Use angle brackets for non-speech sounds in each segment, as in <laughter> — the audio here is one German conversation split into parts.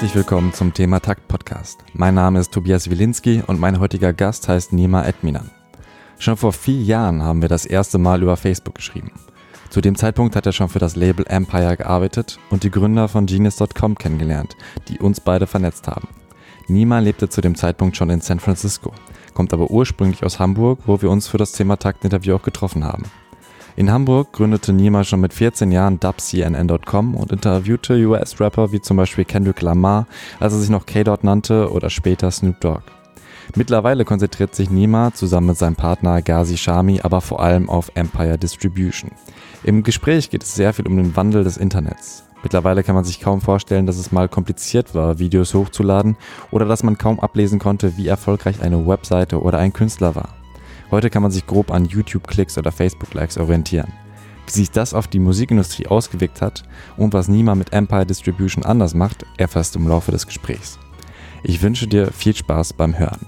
Herzlich willkommen zum Thema Takt Podcast. Mein Name ist Tobias Wilinski und mein heutiger Gast heißt Nima Edminan. Schon vor vier Jahren haben wir das erste Mal über Facebook geschrieben. Zu dem Zeitpunkt hat er schon für das Label Empire gearbeitet und die Gründer von Genius.com kennengelernt, die uns beide vernetzt haben. Nima lebte zu dem Zeitpunkt schon in San Francisco, kommt aber ursprünglich aus Hamburg, wo wir uns für das Thema Takt-Interview auch getroffen haben. In Hamburg gründete Nima schon mit 14 Jahren dubcnn.com und interviewte US-Rapper wie zum Beispiel Kendrick Lamar, als er sich noch K-Dot nannte oder später Snoop Dogg. Mittlerweile konzentriert sich Nima zusammen mit seinem Partner Ghazi Shami aber vor allem auf Empire Distribution. Im Gespräch geht es sehr viel um den Wandel des Internets. Mittlerweile kann man sich kaum vorstellen, dass es mal kompliziert war, Videos hochzuladen oder dass man kaum ablesen konnte, wie erfolgreich eine Webseite oder ein Künstler war. Heute kann man sich grob an YouTube-Klicks oder Facebook-Likes orientieren. Wie sich das auf die Musikindustrie ausgewirkt hat und was Nima mit Empire Distribution anders macht, erfährst du im Laufe des Gesprächs. Ich wünsche dir viel Spaß beim Hören.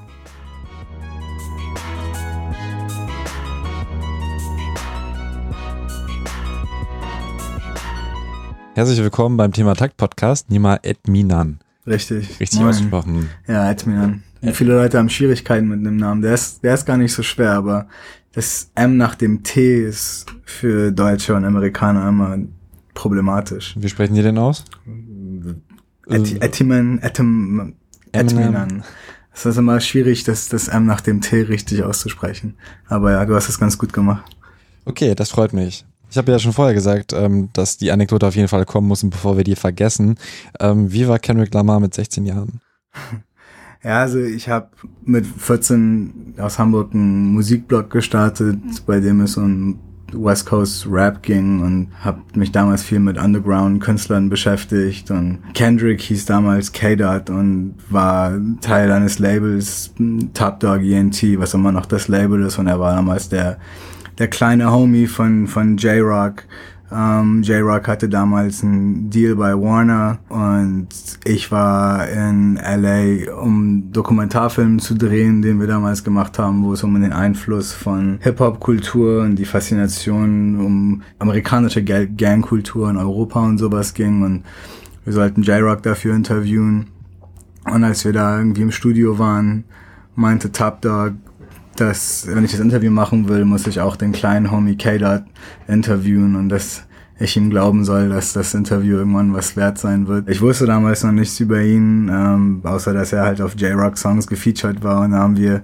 Herzlich willkommen beim Thema Takt Podcast, Nima Edminan. Richtig. Richtig Moin. ausgesprochen. Ja, Edminan. Wie viele Leute haben Schwierigkeiten mit dem Namen. Der ist, der ist gar nicht so schwer, aber das M nach dem T ist für Deutsche und Amerikaner immer problematisch. Wie sprechen die denn aus? Etiman, Etim, Etminan. Es ist immer schwierig, das, das M nach dem T richtig auszusprechen. Aber ja, du hast es ganz gut gemacht. Okay, das freut mich. Ich habe ja schon vorher gesagt, ähm, dass die Anekdote auf jeden Fall kommen muss, bevor wir die vergessen. Ähm, wie war Kendrick Lamar mit 16 Jahren? <laughs> Ja, also ich habe mit 14 aus Hamburg einen Musikblog gestartet, bei dem es um West Coast Rap ging und habe mich damals viel mit Underground-Künstlern beschäftigt und Kendrick hieß damals K-Dot und war Teil eines Labels Top Dog ENT, was immer noch das Label ist und er war damals der der kleine Homie von, von J-Rock. Ähm, J-Rock hatte damals einen Deal bei Warner und ich war in LA, um Dokumentarfilm zu drehen, den wir damals gemacht haben, wo es um den Einfluss von Hip-Hop-Kultur und die Faszination um amerikanische Gangkultur in Europa und sowas ging und wir sollten J-Rock dafür interviewen. Und als wir da irgendwie im Studio waren, meinte Top Dog, dass, wenn ich das Interview machen will, muss ich auch den kleinen Homie K-Dot interviewen und dass ich ihm glauben soll, dass das Interview irgendwann was wert sein wird. Ich wusste damals noch nichts über ihn, ähm, außer dass er halt auf J-Rock Songs gefeatured war und da haben wir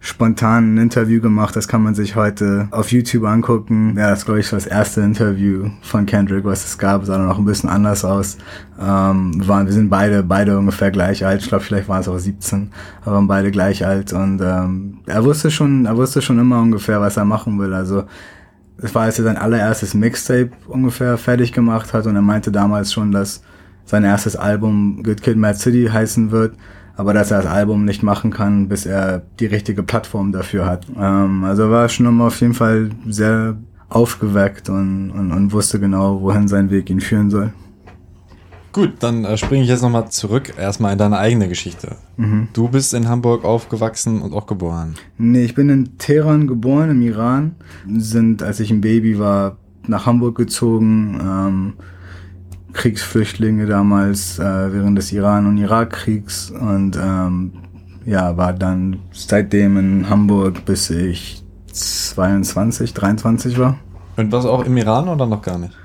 spontan ein Interview gemacht. Das kann man sich heute auf YouTube angucken. Ja, das glaube ich das erste Interview von Kendrick, was es gab. Sah dann noch ein bisschen anders aus. Ähm, wir, waren, wir sind beide, beide ungefähr gleich alt. Ich glaube, vielleicht waren es auch 17, aber waren beide gleich alt. Und ähm, er wusste schon, er wusste schon immer ungefähr, was er machen will. Also es war, als er sein allererstes Mixtape ungefähr fertig gemacht hat und er meinte damals schon, dass sein erstes Album Good Kid, Mad City heißen wird aber dass er das Album nicht machen kann, bis er die richtige Plattform dafür hat. Ähm, also war schon immer auf jeden Fall sehr aufgeweckt und, und, und wusste genau, wohin sein Weg ihn führen soll. Gut, dann äh, springe ich jetzt nochmal zurück, erstmal in deine eigene Geschichte. Mhm. Du bist in Hamburg aufgewachsen und auch geboren. Nee, ich bin in Teheran geboren, im Iran. Sind, als ich ein Baby war, nach Hamburg gezogen. Ähm, Kriegsflüchtlinge damals äh, während des Iran- und Irakkriegs und ähm, ja, war dann seitdem in Hamburg, bis ich 22, 23 war. Und was auch im Iran oder noch gar nicht?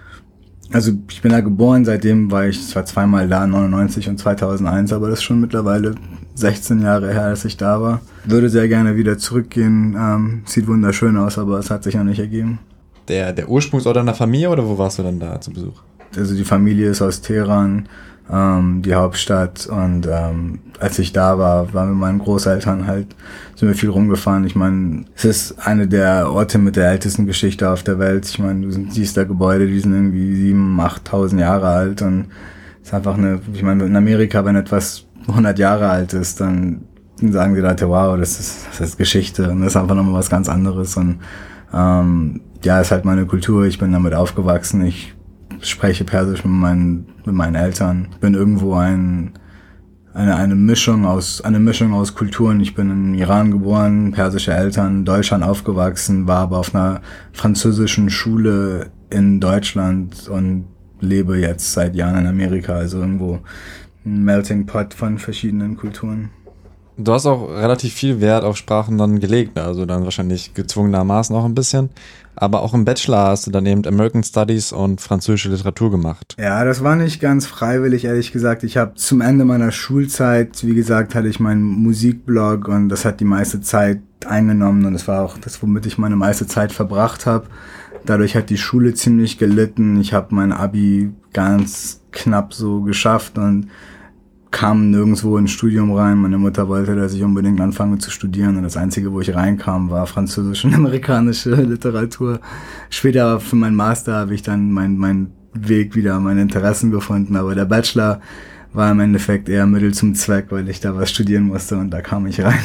Also ich bin da geboren, seitdem war ich zwar zweimal da, 99 und 2001, aber das ist schon mittlerweile 16 Jahre her, dass ich da war. Würde sehr gerne wieder zurückgehen, ähm, sieht wunderschön aus, aber es hat sich noch nicht ergeben. Der, der Ursprungsort deiner Familie oder wo warst du dann da zu Besuch? Also die Familie ist aus Teheran, ähm, die Hauptstadt. Und ähm, als ich da war, waren wir mit meinen Großeltern halt, sind wir viel rumgefahren. Ich meine, es ist eine der Orte mit der ältesten Geschichte auf der Welt. Ich meine, du siehst da Gebäude, die sind irgendwie sieben, achttausend Jahre alt und es ist einfach eine, ich meine, in Amerika, wenn etwas 100 Jahre alt ist, dann sagen die Leute, wow, das ist, das ist Geschichte und das ist einfach nochmal was ganz anderes und ähm, ja, ist halt meine Kultur, ich bin damit aufgewachsen, ich spreche Persisch mit meinen, mit meinen Eltern. Bin irgendwo ein, eine, eine Mischung aus, eine Mischung aus Kulturen. Ich bin im Iran geboren, persische Eltern, Deutschland aufgewachsen, war aber auf einer französischen Schule in Deutschland und lebe jetzt seit Jahren in Amerika. Also irgendwo ein Melting Pot von verschiedenen Kulturen. Du hast auch relativ viel Wert auf Sprachen dann gelegt, ne? also dann wahrscheinlich gezwungenermaßen auch ein bisschen. Aber auch im Bachelor hast du dann eben American Studies und französische Literatur gemacht. Ja, das war nicht ganz freiwillig, ehrlich gesagt. Ich habe zum Ende meiner Schulzeit, wie gesagt, hatte ich meinen Musikblog und das hat die meiste Zeit eingenommen und das war auch das, womit ich meine meiste Zeit verbracht habe. Dadurch hat die Schule ziemlich gelitten. Ich habe mein Abi ganz knapp so geschafft und kam nirgendwo ins Studium rein. Meine Mutter wollte, dass ich unbedingt anfange zu studieren und das Einzige, wo ich reinkam, war französische und <laughs> amerikanische Literatur. Später für meinen Master habe ich dann meinen mein Weg wieder, meine Interessen gefunden, aber der Bachelor war im Endeffekt eher Mittel zum Zweck, weil ich da was studieren musste und da kam ich rein.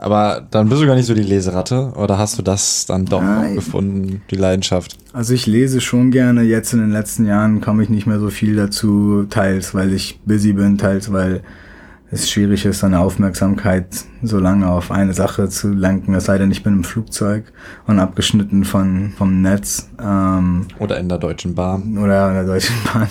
Aber dann bist du gar nicht so die Leseratte oder hast du das dann doch Nein. gefunden, die Leidenschaft? Also ich lese schon gerne. Jetzt in den letzten Jahren komme ich nicht mehr so viel dazu, teils weil ich busy bin, teils weil es schwierig ist, seine Aufmerksamkeit so lange auf eine Sache zu lenken. Es sei denn, ich bin im Flugzeug und abgeschnitten von, vom Netz. Ähm, oder in der Deutschen Bahn. Oder in der Deutschen <laughs> Bahn.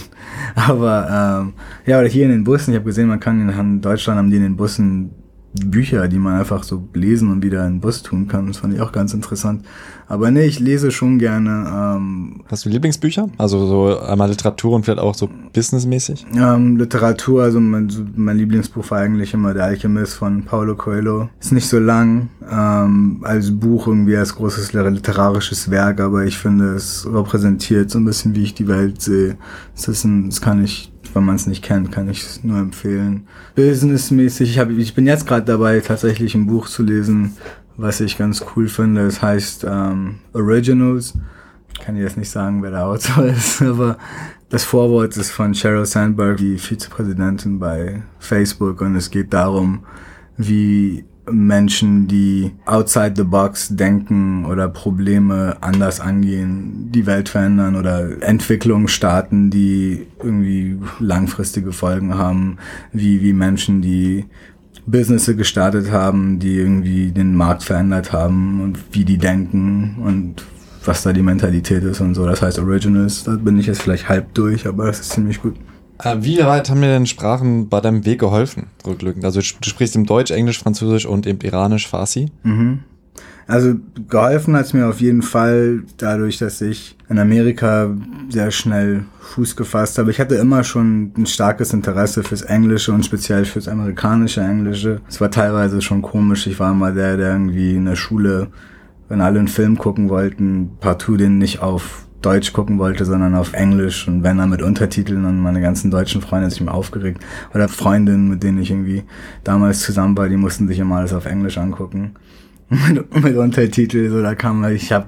Aber ähm, ja, oder hier in den Bussen. Ich habe gesehen, man kann in Deutschland haben die in den Bussen Bücher, die man einfach so lesen und wieder in den Bus tun kann. Das fand ich auch ganz interessant. Aber nee, ich lese schon gerne. Ähm, Hast du Lieblingsbücher? Also so einmal Literatur und vielleicht auch so businessmäßig? Ähm, Literatur, also mein, mein Lieblingsbuch war eigentlich immer Der Alchemist von Paulo Coelho. Ist nicht so lang ähm, als Buch irgendwie als großes literarisches Werk, aber ich finde, es repräsentiert so ein bisschen, wie ich die Welt sehe. Das, ist ein, das kann ich wenn man es nicht kennt, kann ich es nur empfehlen. Businessmäßig, ich, hab, ich bin jetzt gerade dabei, tatsächlich ein Buch zu lesen, was ich ganz cool finde. Es heißt ähm, Originals. Ich kann jetzt nicht sagen, wer der Autor <laughs> ist, aber das Vorwort ist von Sheryl Sandberg, die Vizepräsidentin bei Facebook, und es geht darum, wie Menschen, die outside the box denken oder Probleme anders angehen, die Welt verändern oder Entwicklungen starten, die irgendwie langfristige Folgen haben, wie, wie Menschen, die Businesses gestartet haben, die irgendwie den Markt verändert haben und wie die denken und was da die Mentalität ist und so. Das heißt Originals, da bin ich jetzt vielleicht halb durch, aber das ist ziemlich gut. Äh, wie weit haben mir denn Sprachen bei deinem Weg geholfen, rücklückend? Also du sprichst im Deutsch, Englisch, Französisch und im Iranisch Farsi? Mhm. Also geholfen hat es mir auf jeden Fall dadurch, dass ich in Amerika sehr schnell Fuß gefasst habe. Ich hatte immer schon ein starkes Interesse fürs Englische und speziell fürs amerikanische Englische. Es war teilweise schon komisch. Ich war immer der, der irgendwie in der Schule, wenn alle einen Film gucken wollten, partout den nicht auf Deutsch gucken wollte, sondern auf Englisch und wenn dann mit Untertiteln und meine ganzen deutschen Freunde sich mir aufgeregt. Oder Freundinnen, mit denen ich irgendwie damals zusammen war, die mussten sich immer alles auf Englisch angucken. <laughs> mit, mit Untertitel, so da kam, ich habe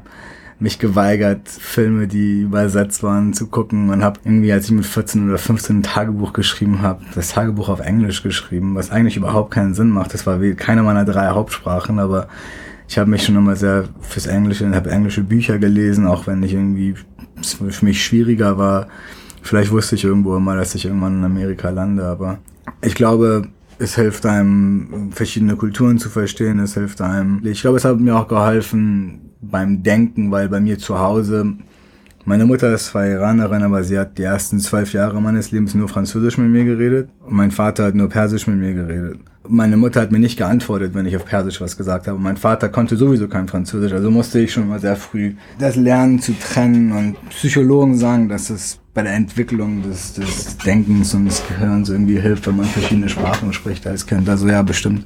mich geweigert, Filme, die übersetzt waren, zu gucken und habe irgendwie, als ich mit 14 oder 15 ein Tagebuch geschrieben habe, das Tagebuch auf Englisch geschrieben, was eigentlich überhaupt keinen Sinn macht. Das war wie keine meiner drei Hauptsprachen, aber ich habe mich schon immer sehr fürs Englische habe englische Bücher gelesen, auch wenn ich irgendwie für mich schwieriger war. Vielleicht wusste ich irgendwo immer, dass ich irgendwann in Amerika lande, aber ich glaube, es hilft einem, verschiedene Kulturen zu verstehen, es hilft einem. Ich glaube, es hat mir auch geholfen beim Denken, weil bei mir zu Hause, meine Mutter ist zwar Iranerin, aber sie hat die ersten zwölf Jahre meines Lebens nur Französisch mit mir geredet und mein Vater hat nur Persisch mit mir geredet meine Mutter hat mir nicht geantwortet, wenn ich auf Persisch was gesagt habe. Mein Vater konnte sowieso kein Französisch, also musste ich schon mal sehr früh das lernen zu trennen. Und Psychologen sagen, dass es bei der Entwicklung des, des Denkens und des Gehirns irgendwie hilft, wenn man verschiedene Sprachen spricht als Kind. Also ja, bestimmt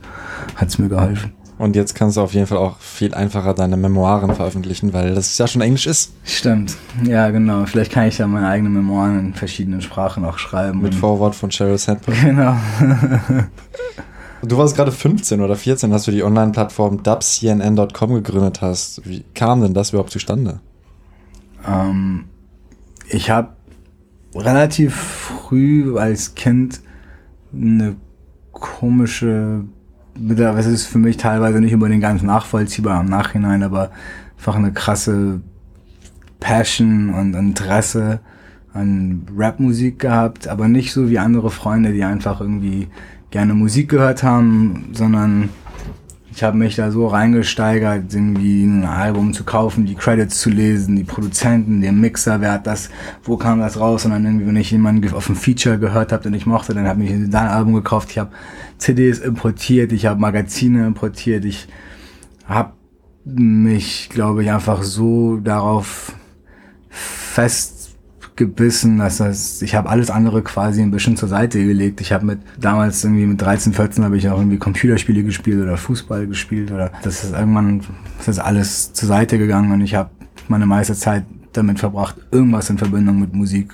hat es mir geholfen. Und jetzt kannst du auf jeden Fall auch viel einfacher deine Memoiren veröffentlichen, weil das ja schon Englisch ist. Stimmt. Ja, genau. Vielleicht kann ich ja meine eigenen Memoiren in verschiedenen Sprachen auch schreiben. Mit Vorwort von Sheryl Sandberg. <laughs> Genau. <laughs> Du warst gerade 15 oder 14, als du die Online-Plattform dubcnn.com gegründet hast. Wie kam denn das überhaupt zustande? Ähm, ich habe relativ früh als Kind eine komische, das ist für mich teilweise nicht über den ganz nachvollziehbar im Nachhinein, aber einfach eine krasse Passion und Interesse an Rapmusik gehabt, aber nicht so wie andere Freunde, die einfach irgendwie gerne Musik gehört haben, sondern ich habe mich da so reingesteigert, irgendwie ein Album zu kaufen, die Credits zu lesen, die Produzenten, den Mixer, wer hat das, wo kam das raus? Und dann irgendwie, wenn ich jemanden auf ein Feature gehört habe, den ich mochte, dann habe ich ein Album gekauft, ich habe CDs importiert, ich habe Magazine importiert, ich habe mich, glaube ich, einfach so darauf fest gebissen, dass das, ich habe alles andere quasi ein bisschen zur Seite gelegt. Ich habe mit damals irgendwie mit 13, 14 habe ich auch irgendwie Computerspiele gespielt oder Fußball gespielt oder das ist irgendwann das ist alles zur Seite gegangen und ich habe meine meiste Zeit damit verbracht, irgendwas in Verbindung mit Musik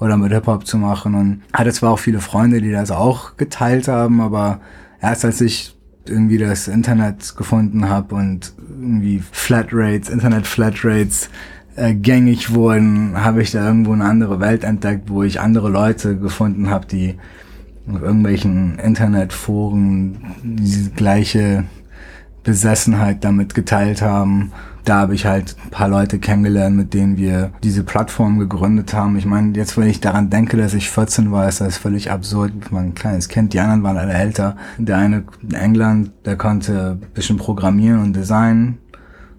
oder mit Hip-Hop zu machen und hatte zwar auch viele Freunde, die das auch geteilt haben, aber erst als ich irgendwie das Internet gefunden habe und irgendwie Flatrates, Internet-Flatrates äh, gängig wurden, habe ich da irgendwo eine andere Welt entdeckt, wo ich andere Leute gefunden habe, die auf irgendwelchen Internetforen diese gleiche Besessenheit damit geteilt haben. Da habe ich halt ein paar Leute kennengelernt, mit denen wir diese Plattform gegründet haben. Ich meine, jetzt wenn ich daran denke, dass ich 14 war, ist das völlig absurd. Mein kleines Kind, die anderen waren alle älter. Der eine in England, der konnte ein bisschen programmieren und designen.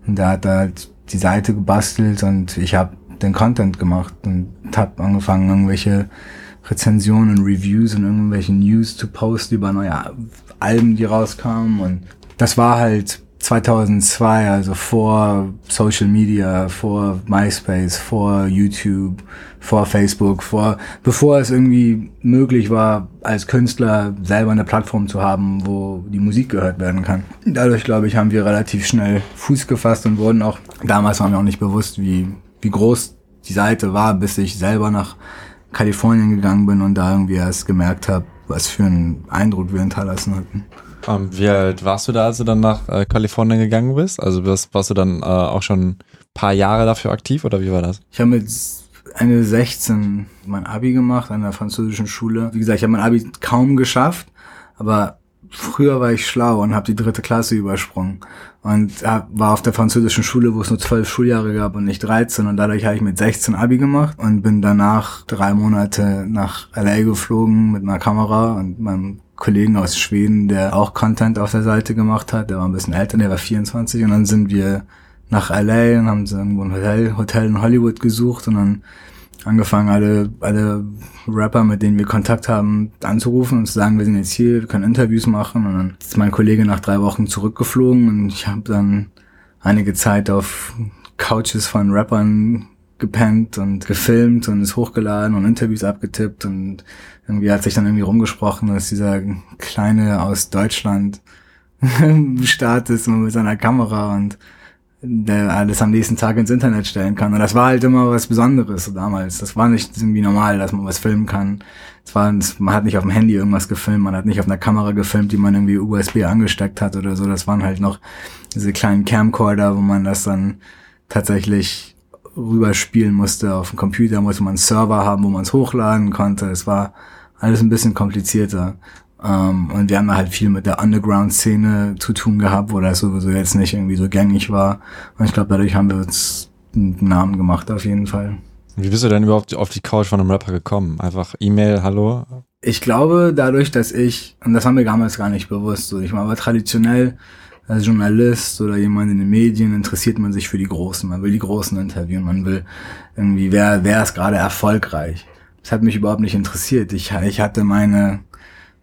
Und der hat halt die Seite gebastelt und ich habe den Content gemacht und habe angefangen, irgendwelche Rezensionen Reviews und irgendwelche News zu posten über neue Alben, die rauskamen. Und das war halt 2002, also vor Social Media, vor MySpace, vor YouTube, vor Facebook, vor, bevor es irgendwie möglich war, als Künstler selber eine Plattform zu haben, wo die Musik gehört werden kann. Dadurch, glaube ich, haben wir relativ schnell Fuß gefasst und wurden auch, damals war mir auch nicht bewusst, wie, wie groß die Seite war, bis ich selber nach Kalifornien gegangen bin und da irgendwie erst gemerkt habe, was für einen Eindruck wir hinterlassen hatten. Ähm, wie alt warst du da, als du dann nach äh, Kalifornien gegangen bist? Also warst, warst du dann äh, auch schon ein paar Jahre dafür aktiv oder wie war das? Ich habe mit Ende 16 mein Abi gemacht an der französischen Schule. Wie gesagt, ich habe mein Abi kaum geschafft, aber früher war ich schlau und habe die dritte Klasse übersprungen und war auf der französischen Schule, wo es nur zwölf Schuljahre gab und nicht 13 und dadurch habe ich mit 16 Abi gemacht und bin danach drei Monate nach LA geflogen mit einer Kamera und meinem Kollegen aus Schweden, der auch Content auf der Seite gemacht hat. Der war ein bisschen älter, der war 24 und dann sind wir nach LA und haben so irgendwo ein Hotel, Hotel in Hollywood gesucht und dann angefangen, alle, alle Rapper, mit denen wir Kontakt haben, anzurufen und zu sagen, wir sind jetzt hier, wir können Interviews machen. Und dann ist mein Kollege nach drei Wochen zurückgeflogen und ich habe dann einige Zeit auf Couches von Rappern gepennt und gefilmt und ist hochgeladen und Interviews abgetippt und irgendwie hat sich dann irgendwie rumgesprochen, dass dieser kleine aus Deutschland <laughs> Start ist mit seiner Kamera und der alles am nächsten Tag ins Internet stellen kann. Und das war halt immer was Besonderes damals. Das war nicht irgendwie normal, dass man was filmen kann. Es war, man hat nicht auf dem Handy irgendwas gefilmt, man hat nicht auf einer Kamera gefilmt, die man irgendwie USB angesteckt hat oder so. Das waren halt noch diese kleinen Camcorder, wo man das dann tatsächlich rüberspielen musste. Auf dem Computer musste man einen Server haben, wo man es hochladen konnte. Es war alles ein bisschen komplizierter. Um, ähm, und wir haben halt viel mit der Underground-Szene zu tun gehabt, wo das sowieso jetzt nicht irgendwie so gängig war. Und ich glaube, dadurch haben wir uns einen Namen gemacht auf jeden Fall. Wie bist du denn überhaupt auf die Couch von einem Rapper gekommen? Einfach E-Mail, hallo? Ich glaube, dadurch, dass ich, und das haben wir damals gar nicht bewusst, so ich war aber traditionell als Journalist oder jemand in den Medien interessiert man sich für die Großen. Man will die Großen interviewen. Man will irgendwie, wer, wer ist gerade erfolgreich? Das hat mich überhaupt nicht interessiert. Ich, ich hatte meine,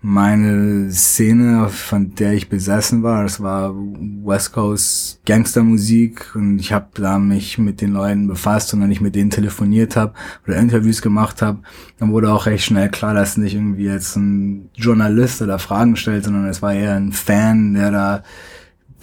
meine Szene, von der ich besessen war, das war West Coast Gangstermusik und ich habe da mich mit den Leuten befasst und wenn ich mit denen telefoniert habe oder Interviews gemacht habe, dann wurde auch recht schnell klar, dass nicht irgendwie jetzt ein Journalist oder Fragen stellt, sondern es war eher ein Fan, der da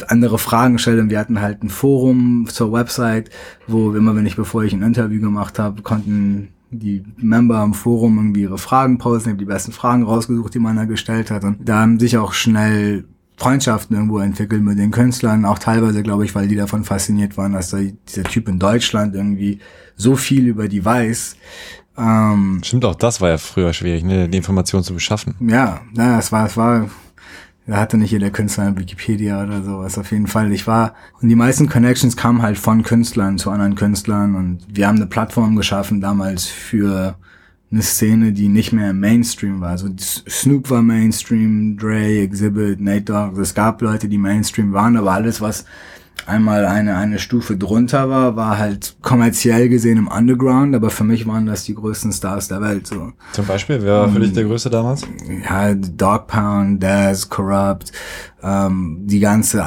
andere Fragen stellt und wir hatten halt ein Forum zur Website, wo immer wenn ich, bevor ich ein Interview gemacht habe, konnten die Member am Forum irgendwie ihre Fragen posten, ich habe die besten Fragen rausgesucht, die man da gestellt hat und da haben sich auch schnell Freundschaften irgendwo entwickelt mit den Künstlern, auch teilweise, glaube ich, weil die davon fasziniert waren, dass da dieser Typ in Deutschland irgendwie so viel über die weiß. Ähm, Stimmt, auch das war ja früher schwierig, ne, die Informationen zu beschaffen. Ja, naja, es war, es war da hatte nicht jeder Künstler eine Wikipedia oder sowas. Auf jeden Fall. Ich war, und die meisten Connections kamen halt von Künstlern zu anderen Künstlern und wir haben eine Plattform geschaffen damals für eine Szene, die nicht mehr Mainstream war. Also Snoop war Mainstream, Dre, Exhibit, Nate Dogg. Es gab Leute, die Mainstream waren, aber alles, was einmal eine, eine Stufe drunter war, war halt kommerziell gesehen im Underground, aber für mich waren das die größten Stars der Welt. So. Zum Beispiel, wer war für dich der größte damals? Ja, Dog Pound, Daz, Corrupt, ähm, die ganze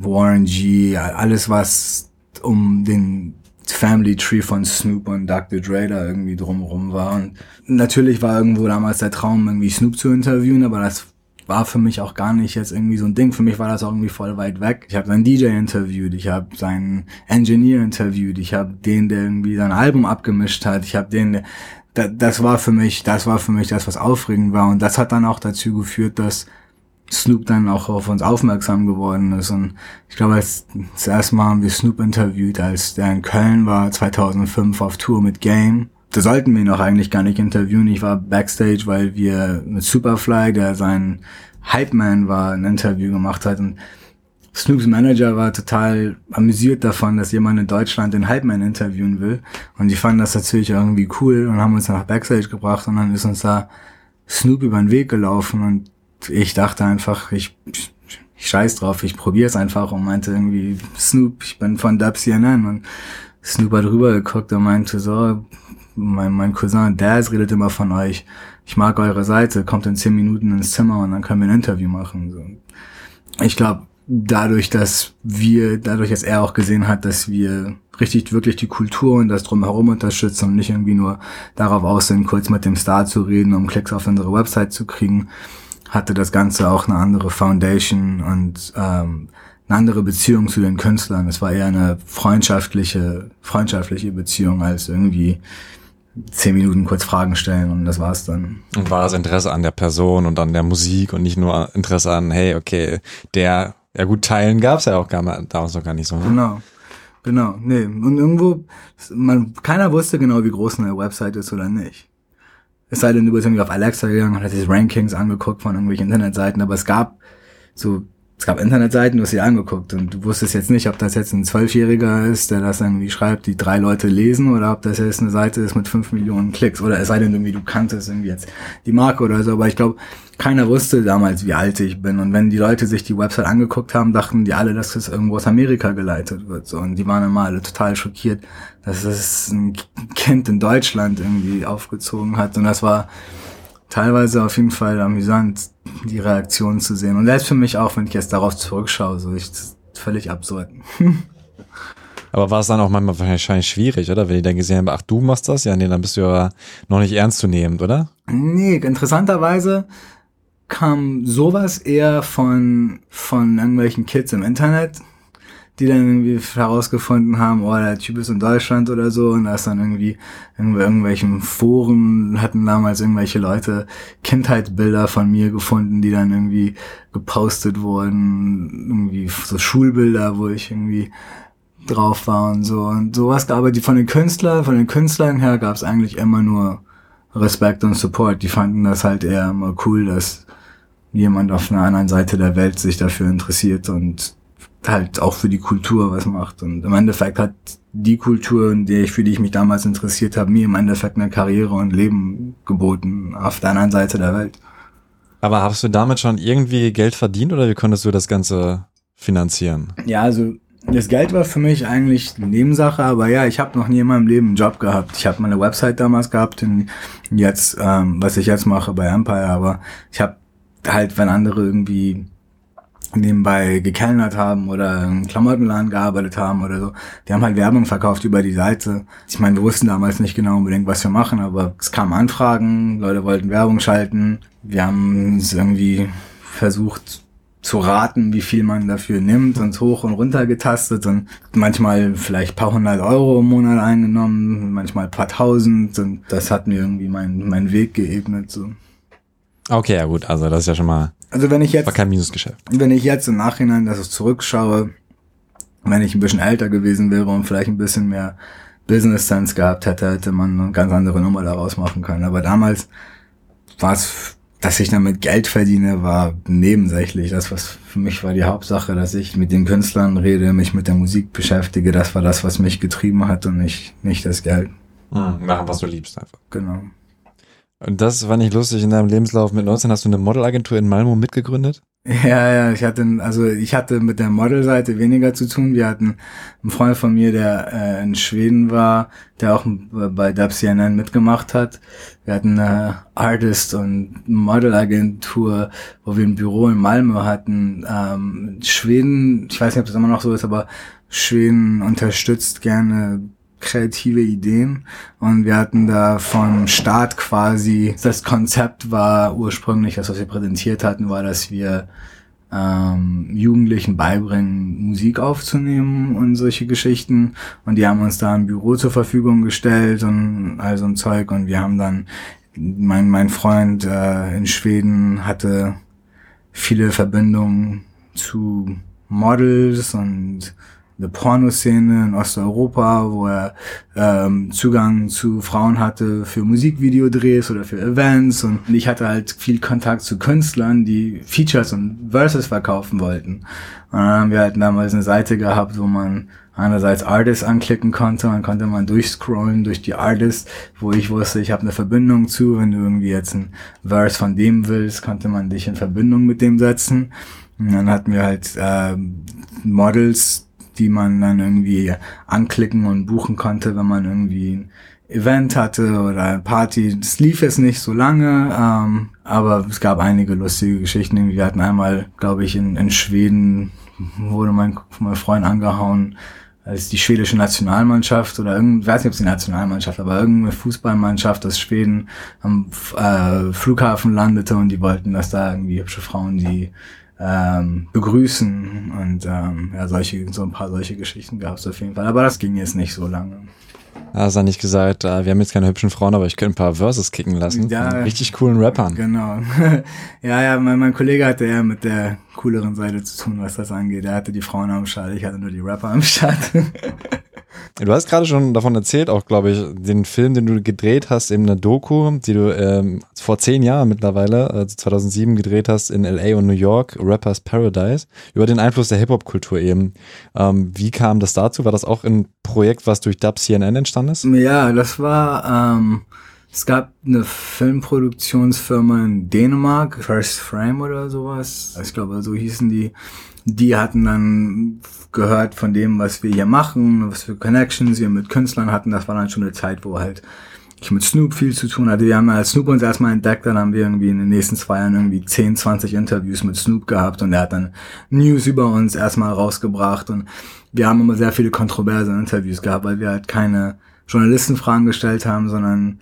Warren G, alles was um den Family Tree von Snoop und Dr. Dre da irgendwie drumherum war. Und natürlich war irgendwo damals der Traum, irgendwie Snoop zu interviewen, aber das war für mich auch gar nicht jetzt irgendwie so ein Ding. Für mich war das auch irgendwie voll weit weg. Ich habe seinen DJ interviewt, ich habe seinen Engineer interviewt, ich habe den, der irgendwie sein Album abgemischt hat, ich habe den, der, das war für mich, das war für mich das, was aufregend war. Und das hat dann auch dazu geführt, dass Snoop dann auch auf uns aufmerksam geworden ist. Und ich glaube, als, das erste Mal haben wir Snoop interviewt, als der in Köln war, 2005 auf Tour mit Game da sollten wir auch eigentlich gar nicht interviewen. Ich war backstage, weil wir mit Superfly, der sein Hype Man war, ein Interview gemacht hat und Snoops Manager war total amüsiert davon, dass jemand in Deutschland den Hype Man interviewen will. Und die fanden das natürlich irgendwie cool und haben uns nach Backstage gebracht und dann ist uns da Snoop über den Weg gelaufen und ich dachte einfach, ich, ich scheiß drauf, ich probier's einfach und meinte irgendwie, Snoop, ich bin von Dub CNN und Snoop hat rüber geguckt und meinte so, mein, mein Cousin Daz redet immer von euch. Ich mag eure Seite, kommt in zehn Minuten ins Zimmer und dann können wir ein Interview machen. So. Ich glaube, dadurch, dass wir, dadurch, dass er auch gesehen hat, dass wir richtig wirklich die Kultur und das drumherum unterstützen und nicht irgendwie nur darauf aus sind, kurz mit dem Star zu reden, um Klicks auf unsere Website zu kriegen, hatte das Ganze auch eine andere Foundation und ähm, eine andere Beziehung zu den Künstlern. Es war eher eine freundschaftliche, freundschaftliche Beziehung als irgendwie zehn Minuten kurz Fragen stellen und das war's dann. Und war das Interesse an der Person und an der Musik und nicht nur Interesse an, hey, okay, der, ja gut, Teilen gab's ja auch gar mal, damals noch gar nicht so. Ne? Genau. Genau, nee. Und irgendwo, man, keiner wusste genau, wie groß eine Website ist oder nicht. Es sei denn, du bist irgendwie auf Alexa gegangen und hast die Rankings angeguckt von irgendwelchen Internetseiten, aber es gab so es gab Internetseiten, du hast sie angeguckt und du wusstest jetzt nicht, ob das jetzt ein Zwölfjähriger ist, der das irgendwie schreibt, die drei Leute lesen oder ob das jetzt eine Seite ist mit fünf Millionen Klicks oder es sei denn irgendwie, du kanntest irgendwie jetzt die Marke oder so, aber ich glaube, keiner wusste damals, wie alt ich bin. Und wenn die Leute sich die Website angeguckt haben, dachten die alle, dass es irgendwo aus Amerika geleitet wird. So und die waren immer alle total schockiert, dass es ein Kind in Deutschland irgendwie aufgezogen hat. Und das war teilweise auf jeden Fall amüsant, die Reaktionen zu sehen. Und selbst für mich auch, wenn ich jetzt darauf zurückschaue, so ich völlig absurd. <laughs> Aber war es dann auch manchmal wahrscheinlich schwierig, oder? Wenn die dann gesehen haben, ach, du machst das? Ja, nee, dann bist du ja noch nicht ernst zu nehmen, oder? Nee, interessanterweise kam sowas eher von, von irgendwelchen Kids im Internet, die dann irgendwie herausgefunden haben, oh, der Typ ist in Deutschland oder so. Und da ist dann irgendwie in irgendwelchen Foren hatten damals irgendwelche Leute Kindheitsbilder von mir gefunden, die dann irgendwie gepostet wurden, irgendwie so Schulbilder, wo ich irgendwie drauf war und so. Und sowas, aber die von den Künstlern, von den Künstlern her gab es eigentlich immer nur Respekt und Support. Die fanden das halt eher immer cool, dass jemand auf einer anderen Seite der Welt sich dafür interessiert und halt auch für die Kultur was macht. Und im Endeffekt hat die Kultur, in der ich, für die ich mich damals interessiert habe, mir im Endeffekt eine Karriere und Leben geboten auf der anderen Seite der Welt. Aber hast du damit schon irgendwie Geld verdient oder wie konntest du das Ganze finanzieren? Ja, also das Geld war für mich eigentlich eine Nebensache, aber ja, ich habe noch nie in meinem Leben einen Job gehabt. Ich habe meine Website damals gehabt und jetzt, ähm, was ich jetzt mache bei Empire, aber ich habe halt, wenn andere irgendwie nebenbei gekellnert haben oder im Klamottenladen gearbeitet haben oder so. Die haben halt Werbung verkauft über die Seite. Ich meine, wir wussten damals nicht genau unbedingt, was wir machen, aber es kamen Anfragen, Leute wollten Werbung schalten. Wir haben es irgendwie versucht zu raten, wie viel man dafür nimmt und hoch und runter getastet und manchmal vielleicht paar hundert Euro im Monat eingenommen, manchmal paar tausend und das hat mir irgendwie meinen mein Weg geebnet. So. Okay, ja gut, also das ist ja schon mal also wenn ich jetzt war kein Minusgeschäft. Wenn ich jetzt im Nachhinein das zurückschaue, wenn ich ein bisschen älter gewesen wäre und vielleicht ein bisschen mehr Business Sense gehabt hätte, hätte man eine ganz andere Nummer daraus machen können. Aber damals war es, dass ich damit Geld verdiene, war nebensächlich. Das, was für mich war die Hauptsache, dass ich mit den Künstlern rede, mich mit der Musik beschäftige. Das war das, was mich getrieben hat und nicht, nicht das Geld. Mhm, machen, was du liebst einfach. Genau. Und das war nicht lustig in deinem Lebenslauf. Mit 19 hast du eine Modelagentur in Malmo mitgegründet? Ja, ja, ich hatte, also ich hatte mit der Modelseite weniger zu tun. Wir hatten einen Freund von mir, der äh, in Schweden war, der auch bei CNN mitgemacht hat. Wir hatten eine Artist- und Modelagentur, wo wir ein Büro in Malmö hatten. Ähm, Schweden, ich weiß nicht, ob das immer noch so ist, aber Schweden unterstützt gerne kreative Ideen und wir hatten da vom Start quasi, das Konzept war ursprünglich, das was wir präsentiert hatten, war, dass wir ähm, Jugendlichen beibringen, Musik aufzunehmen und solche Geschichten. Und die haben uns da ein Büro zur Verfügung gestellt und all so ein Zeug. Und wir haben dann, mein, mein Freund äh, in Schweden hatte viele Verbindungen zu Models und eine Pornoszene in Osteuropa, wo er ähm, Zugang zu Frauen hatte für Musikvideodrehs oder für Events und ich hatte halt viel Kontakt zu Künstlern, die Features und Verses verkaufen wollten. Und dann haben wir halt damals eine Seite gehabt, wo man einerseits Artists anklicken konnte, dann konnte man durchscrollen durch die Artists, wo ich wusste, ich habe eine Verbindung zu, wenn du irgendwie jetzt ein Verse von dem willst, konnte man dich in Verbindung mit dem setzen. Und dann hatten wir halt äh, Models, die man dann irgendwie anklicken und buchen konnte, wenn man irgendwie ein Event hatte oder eine Party. Das lief jetzt nicht so lange, ähm, aber es gab einige lustige Geschichten. Wir hatten einmal, glaube ich, in, in Schweden wurde mein, mein Freund angehauen, als die schwedische Nationalmannschaft oder irgend, weiß nicht, ob es die Nationalmannschaft, aber irgendeine Fußballmannschaft aus Schweden am äh, Flughafen landete und die wollten, dass da irgendwie hübsche Frauen die ähm, begrüßen und ähm, ja, solche, so ein paar solche Geschichten gab es auf jeden Fall. Aber das ging jetzt nicht so lange. Hast du nicht gesagt, äh, wir haben jetzt keine hübschen Frauen, aber ich könnte ein paar Verses kicken lassen ja, richtig coolen Rappern. Genau. <laughs> ja, ja, mein, mein Kollege hatte eher mit der cooleren Seite zu tun, was das angeht. Er hatte die Frauen am Start, ich hatte nur die Rapper am Start. <laughs> Du hast gerade schon davon erzählt, auch glaube ich, den Film, den du gedreht hast, eben eine Doku, die du ähm, vor zehn Jahren mittlerweile, also 2007 gedreht hast in LA und New York, Rappers Paradise, über den Einfluss der Hip-Hop-Kultur eben. Ähm, wie kam das dazu? War das auch ein Projekt, was durch Dub CNN entstanden ist? Ja, das war, ähm, es gab eine Filmproduktionsfirma in Dänemark, First Frame oder sowas. Ich glaube, so hießen die die hatten dann gehört von dem, was wir hier machen, was für Connections wir mit Künstlern hatten. Das war dann schon eine Zeit, wo halt ich mit Snoop viel zu tun hatte. Wir haben als Snoop uns erstmal entdeckt, dann haben wir irgendwie in den nächsten zwei Jahren irgendwie 10, 20 Interviews mit Snoop gehabt und er hat dann News über uns erstmal rausgebracht und wir haben immer sehr viele kontroverse Interviews gehabt, weil wir halt keine Journalistenfragen gestellt haben, sondern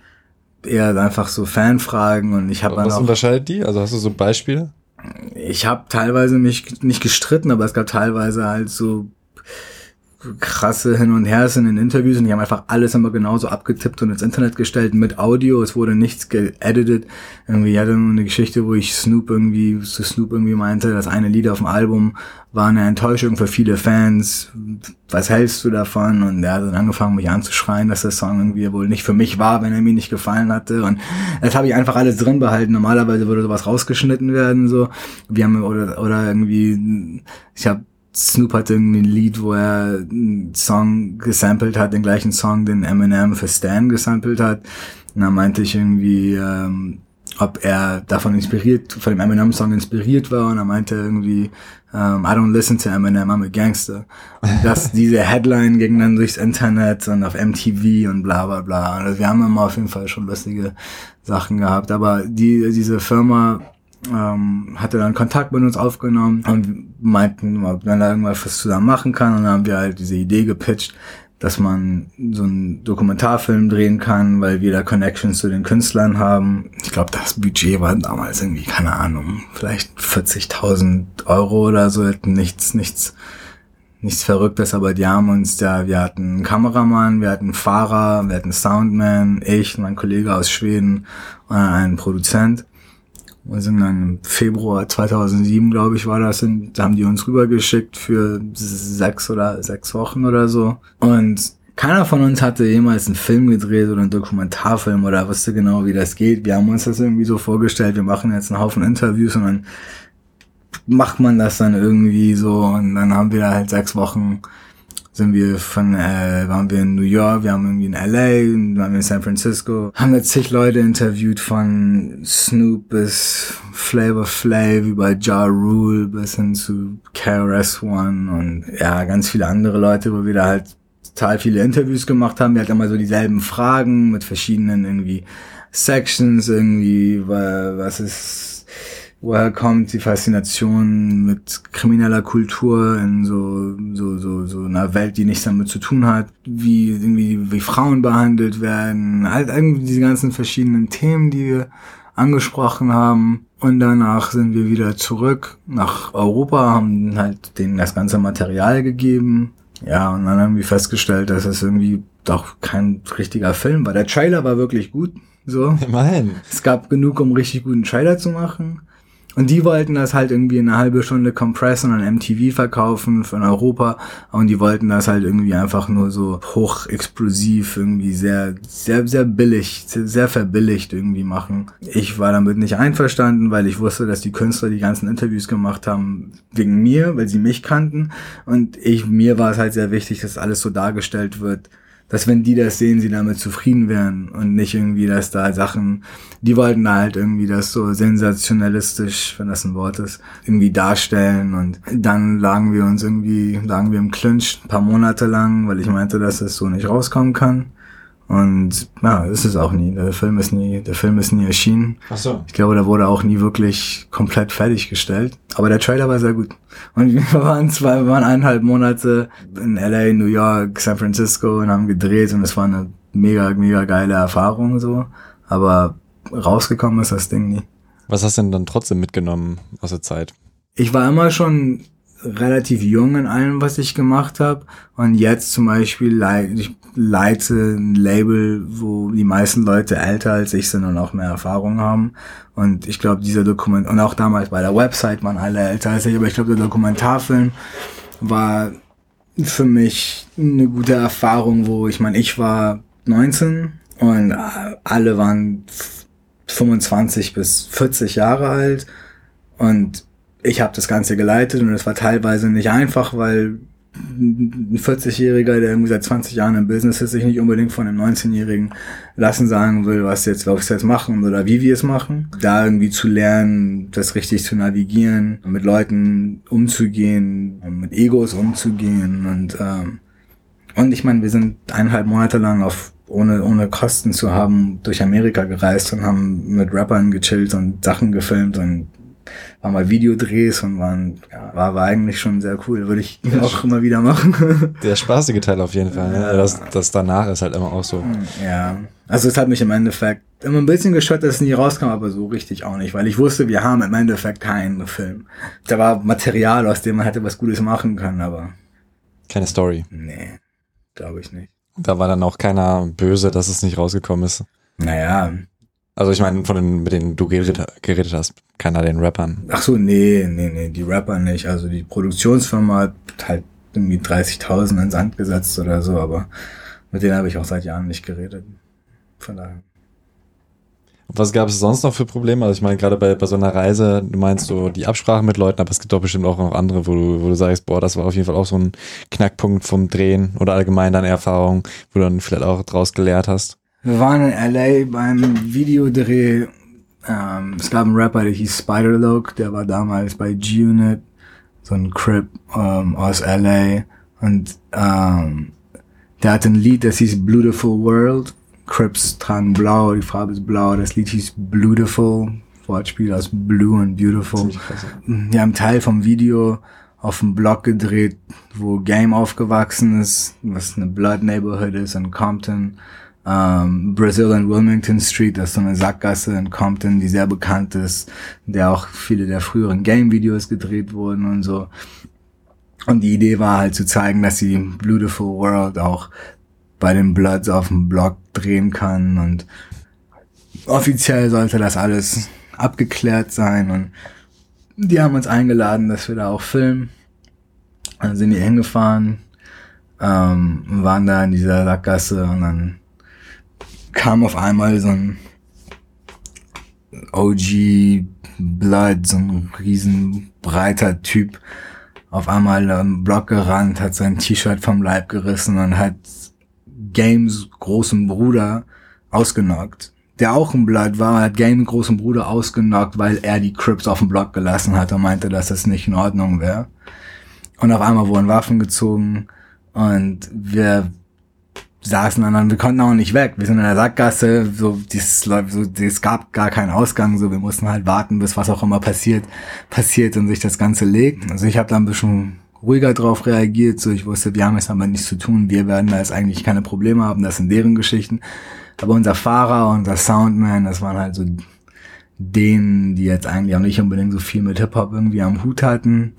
eher einfach so Fanfragen und ich habe Was unterscheidet die? Also hast du so Beispiele? Ich habe teilweise mich nicht gestritten, aber es gab teilweise halt so krasse Hin und Her in den Interviews und die haben einfach alles immer genauso abgetippt und ins Internet gestellt mit Audio. Es wurde nichts geeditet. Irgendwie hatte nur eine Geschichte, wo ich Snoop irgendwie zu Snoop irgendwie meinte, das eine Lied auf dem Album war eine Enttäuschung für viele Fans. Was hältst du davon? Und er hat dann angefangen, mich anzuschreien, dass der Song irgendwie wohl nicht für mich war, wenn er mir nicht gefallen hatte. Und das habe ich einfach alles drin behalten. Normalerweise würde sowas rausgeschnitten werden, so. Wir haben oder oder irgendwie, ich habe Snoop hatte irgendwie ein Lied, wo er einen Song gesampelt hat, den gleichen Song, den Eminem für Stan gesampelt hat. Und dann meinte ich irgendwie, ähm, ob er davon inspiriert, von dem Eminem-Song inspiriert war. Und er meinte irgendwie, um, I don't listen to Eminem, I'm a gangster. Und das, <laughs> diese Headline ging dann durchs Internet und auf MTV und bla bla bla. Also wir haben immer auf jeden Fall schon lustige Sachen gehabt. Aber die, diese Firma ähm, hatte dann Kontakt mit uns aufgenommen und meinten, ob man da irgendwas zusammen machen kann. Und dann haben wir halt diese Idee gepitcht, dass man so einen Dokumentarfilm drehen kann, weil wir da Connections zu den Künstlern haben. Ich glaube, das Budget war damals irgendwie, keine Ahnung, vielleicht 40.000 Euro oder so, nichts, nichts, nichts Verrücktes, aber die haben uns da, wir hatten einen Kameramann, wir hatten einen Fahrer, wir hatten einen Soundman, ich, mein Kollege aus Schweden und einen Produzent. Wir sind dann im Februar 2007, glaube ich, war das, und da haben die uns rübergeschickt für sechs oder sechs Wochen oder so. Und keiner von uns hatte jemals einen Film gedreht oder einen Dokumentarfilm oder wusste genau, wie das geht. Wir haben uns das irgendwie so vorgestellt, wir machen jetzt einen Haufen Interviews und dann macht man das dann irgendwie so und dann haben wir halt sechs Wochen sind wir von, äh, waren wir in New York, wir haben irgendwie in LA, waren wir in San Francisco, haben da zig Leute interviewt von Snoop bis Flavor Flav über Ja Rule bis hin zu KRS One und ja, ganz viele andere Leute, wo wir da halt total viele Interviews gemacht haben. Wir hatten immer so dieselben Fragen mit verschiedenen irgendwie Sections irgendwie, was ist woher kommt die Faszination mit krimineller Kultur in so, so, so, so einer Welt, die nichts damit zu tun hat, wie irgendwie, wie Frauen behandelt werden, halt irgendwie diese ganzen verschiedenen Themen, die wir angesprochen haben. Und danach sind wir wieder zurück nach Europa, haben halt denen das ganze Material gegeben. Ja, und dann haben wir festgestellt, dass es irgendwie doch kein richtiger Film war. Der Trailer war wirklich gut, so. Immerhin. Es gab genug, um richtig guten Trailer zu machen. Und die wollten das halt irgendwie eine halbe Stunde compressen und MTV verkaufen von Europa. Und die wollten das halt irgendwie einfach nur so hochexplosiv, irgendwie sehr, sehr, sehr billig, sehr verbilligt irgendwie machen. Ich war damit nicht einverstanden, weil ich wusste, dass die Künstler die ganzen Interviews gemacht haben wegen mir, weil sie mich kannten. Und ich, mir war es halt sehr wichtig, dass alles so dargestellt wird, dass wenn die das sehen, sie damit zufrieden wären und nicht irgendwie, dass da Sachen, die wollten halt irgendwie das so sensationalistisch, wenn das ein Wort ist, irgendwie darstellen und dann lagen wir uns irgendwie, lagen wir im Clinch ein paar Monate lang, weil ich meinte, dass es so nicht rauskommen kann. Und ja, ist es auch nie. Der Film ist nie, der Film ist nie erschienen. Ach so. Ich glaube, der wurde auch nie wirklich komplett fertiggestellt. Aber der Trailer war sehr gut. Und <laughs> wir waren zwei, wir waren eineinhalb Monate in LA, New York, San Francisco und haben gedreht und es war eine mega, mega geile Erfahrung so. Aber rausgekommen ist das Ding nie. Was hast du denn dann trotzdem mitgenommen aus der Zeit? Ich war immer schon relativ jung in allem, was ich gemacht habe. Und jetzt zum Beispiel, le ich leite ein Label, wo die meisten Leute älter als ich sind und auch mehr Erfahrung haben. Und ich glaube, dieser Dokument, und auch damals bei der Website waren alle älter als ich, aber ich glaube, der Dokumentarfilm war für mich eine gute Erfahrung, wo ich meine, ich war 19 und alle waren 25 bis 40 Jahre alt und ich habe das Ganze geleitet und es war teilweise nicht einfach, weil ein 40-Jähriger, der irgendwie seit 20 Jahren im Business ist, sich nicht unbedingt von einem 19-Jährigen lassen sagen will, was jetzt, was wir jetzt machen oder wie wir es machen. Da irgendwie zu lernen, das richtig zu navigieren, mit Leuten umzugehen, mit Egos umzugehen und ähm, und ich meine, wir sind eineinhalb Monate lang auf ohne, ohne Kosten zu haben durch Amerika gereist und haben mit Rappern gechillt und Sachen gefilmt und war mal Videodrehs und waren, ja, war, war eigentlich schon sehr cool. Würde ich ja, auch immer wieder machen. <laughs> Der spaßige Teil auf jeden Fall. Ne? Das, das danach ist halt immer auch so. Ja. Also es hat mich im Endeffekt immer ein bisschen gestört, dass es nie rauskam, aber so richtig auch nicht, weil ich wusste, wir haben im Endeffekt keinen Film. Da war Material, aus dem man hätte was Gutes machen können, aber. Keine Story. Nee, glaube ich nicht. Da war dann auch keiner böse, dass es nicht rausgekommen ist. Naja, also ich meine, von den, mit denen du geredet, hast, keiner den Rappern. Ach so, nee, nee, nee, die Rapper nicht. Also die Produktionsfirma hat halt irgendwie 30.000 ins Sand gesetzt oder so, aber mit denen habe ich auch seit Jahren nicht geredet. Von daher. Was gab es sonst noch für Probleme? Also ich meine, gerade bei, bei so einer Reise, du meinst so die Absprache mit Leuten, aber es gibt doch bestimmt auch noch andere, wo du, wo du sagst, boah, das war auf jeden Fall auch so ein Knackpunkt vom Drehen oder allgemein deine Erfahrung, wo du dann vielleicht auch draus gelehrt hast. Wir waren in LA beim Videodreh. Ähm, es gab einen Rapper, der hieß Spider-Loke, der war damals bei G-Unit, so ein Crip ähm, aus LA. Und ähm, der hat ein Lied, das hieß Beautiful World. Crips tragen blau, die Farbe ist blau. Das Lied hieß Beautiful. Wortspiel aus Blue und Beautiful. Wir haben Teil vom Video auf dem Block gedreht, wo Game aufgewachsen ist, was eine Blood Neighborhood ist in Compton ähm, Brazil and Wilmington Street, das ist so eine Sackgasse in Compton, die sehr bekannt ist, der auch viele der früheren Game-Videos gedreht wurden und so. Und die Idee war halt zu zeigen, dass sie Beautiful World auch bei den Bloods auf dem Block drehen kann und offiziell sollte das alles abgeklärt sein und die haben uns eingeladen, dass wir da auch filmen. Dann sind die hingefahren, ähm, waren da in dieser Sackgasse und dann kam auf einmal so ein OG Blood, so ein riesen breiter Typ auf einmal im Block gerannt, hat sein T-Shirt vom Leib gerissen und hat Games großen Bruder ausgenockt. Der auch ein Blood war, hat Games großen Bruder ausgenockt, weil er die Crips auf dem Block gelassen hat und meinte, dass das nicht in Ordnung wäre. Und auf einmal wurden Waffen gezogen und wir saßen dann, wir konnten auch nicht weg. Wir sind in der Sackgasse, so, dieses, so, es gab gar keinen Ausgang, so, wir mussten halt warten, bis was auch immer passiert, passiert und sich das Ganze legt. Also ich habe da ein bisschen ruhiger drauf reagiert, so, ich wusste, wir haben es aber nichts zu tun, wir werden da jetzt eigentlich keine Probleme haben, das sind deren Geschichten. Aber unser Fahrer, unser Soundman, das waren halt so denen, die jetzt eigentlich auch nicht unbedingt so viel mit Hip-Hop irgendwie am Hut hatten,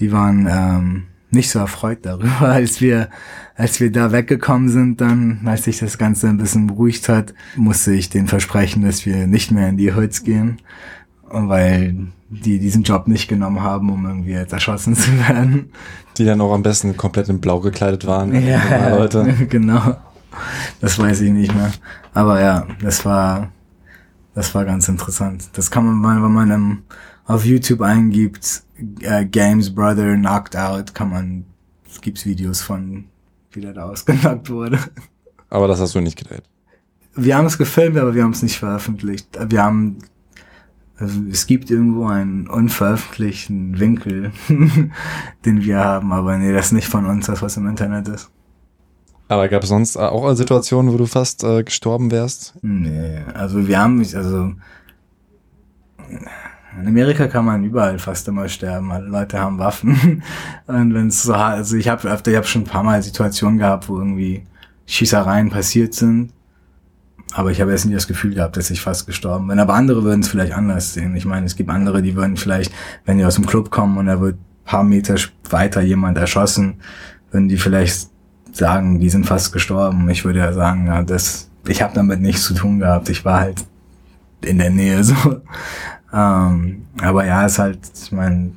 die waren, ähm, nicht so erfreut darüber, <laughs> als wir, als wir da weggekommen sind, dann, als sich das Ganze ein bisschen beruhigt hat, musste ich den versprechen, dass wir nicht mehr in die Hoods gehen, weil die diesen Job nicht genommen haben, um irgendwie jetzt erschossen <laughs> zu werden. Die dann auch am besten komplett in Blau gekleidet waren. Ja, <laughs> Leute. genau. Das weiß ich nicht mehr. Aber ja, das war, das war ganz interessant. Das kann man mal, wenn man im, auf YouTube eingibt, äh, Games Brother Knocked Out, kann man, es gibt Videos von, wie der da ausgenockt wurde. Aber das hast du nicht gedreht. Wir haben es gefilmt, aber wir haben es nicht veröffentlicht. Wir haben, also es gibt irgendwo einen unveröffentlichten Winkel, <laughs> den wir haben, aber nee, das ist nicht von uns, das was im Internet ist. Aber gab es sonst auch Situationen, wo du fast äh, gestorben wärst? Nee, also wir haben, also in Amerika kann man überall fast immer sterben. Alle Leute haben Waffen. <laughs> Und wenn es so also ich habe öfter, ich habe schon ein paar Mal Situationen gehabt, wo irgendwie Schießereien passiert sind. Aber ich habe jetzt nie das Gefühl gehabt, dass ich fast gestorben bin. Aber andere würden es vielleicht anders sehen. Ich meine, es gibt andere, die würden vielleicht, wenn die aus dem Club kommen und da wird paar Meter weiter jemand erschossen, würden die vielleicht sagen, die sind fast gestorben. Ich würde ja sagen, ja, das, ich habe damit nichts zu tun gehabt. Ich war halt in der Nähe so. Ähm, aber ja, ist halt, ich meine.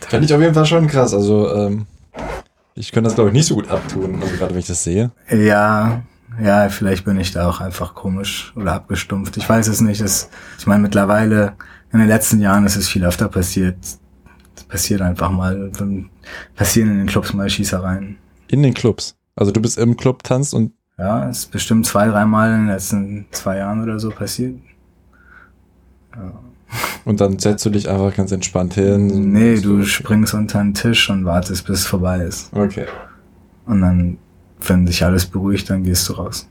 Fände ich auf jeden Fall schon krass. Also, ähm, ich könnte das, glaube ich, nicht so gut abtun, also gerade wenn ich das sehe. Ja, ja, vielleicht bin ich da auch einfach komisch oder abgestumpft. Ich weiß es nicht. Das, ich meine, mittlerweile, in den letzten Jahren ist es viel öfter passiert. Es passiert einfach mal, dann passieren in den Clubs mal Schießereien. In den Clubs? Also du bist im Club, tanzt und... Ja, es ist bestimmt zwei, dreimal in den letzten zwei Jahren oder so passiert. Ja. Und dann setzt du dich einfach ganz entspannt hin. Nee, du springst unter den Tisch und wartest, bis es vorbei ist. Okay. Und dann, wenn sich alles beruhigt, dann gehst du raus.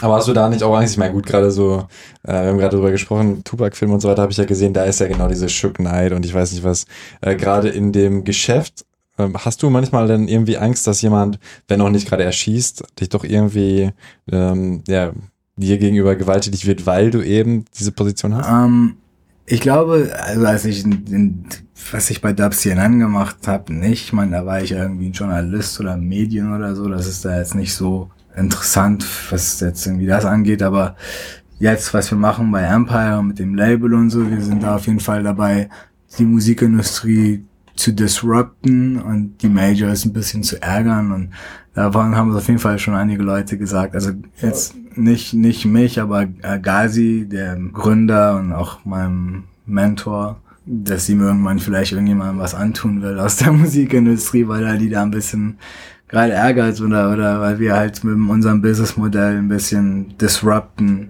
Aber hast du da nicht auch Angst? Ich meine, gut, gerade so, äh, wir haben gerade darüber gesprochen, Tupac-Film und so weiter habe ich ja gesehen, da ist ja genau diese Shook Night und ich weiß nicht was. Äh, gerade in dem Geschäft, äh, hast du manchmal dann irgendwie Angst, dass jemand, wenn auch nicht gerade erschießt, dich doch irgendwie, ähm, ja, dir gegenüber gewalttätig wird, weil du eben diese Position hast? Um, ähm, ich glaube, also als ich in, in, was ich bei Dub CNN gemacht habe, nicht. Ich meine, da war ich irgendwie ein Journalist oder Medien oder so. Das ist da jetzt nicht so interessant, was jetzt irgendwie das angeht. Aber jetzt, was wir machen bei Empire mit dem Label und so, wir sind da auf jeden Fall dabei, die Musikindustrie zu disrupten und die Majors ein bisschen zu ärgern und davon haben es auf jeden Fall schon einige Leute gesagt. Also jetzt nicht, nicht mich, aber äh, Gazi, der Gründer und auch meinem Mentor, dass sie mir irgendwann vielleicht irgendjemandem was antun will aus der <laughs> Musikindustrie, weil er die da ein bisschen gerade ärgert oder, oder weil wir halt mit unserem Businessmodell ein bisschen disrupten,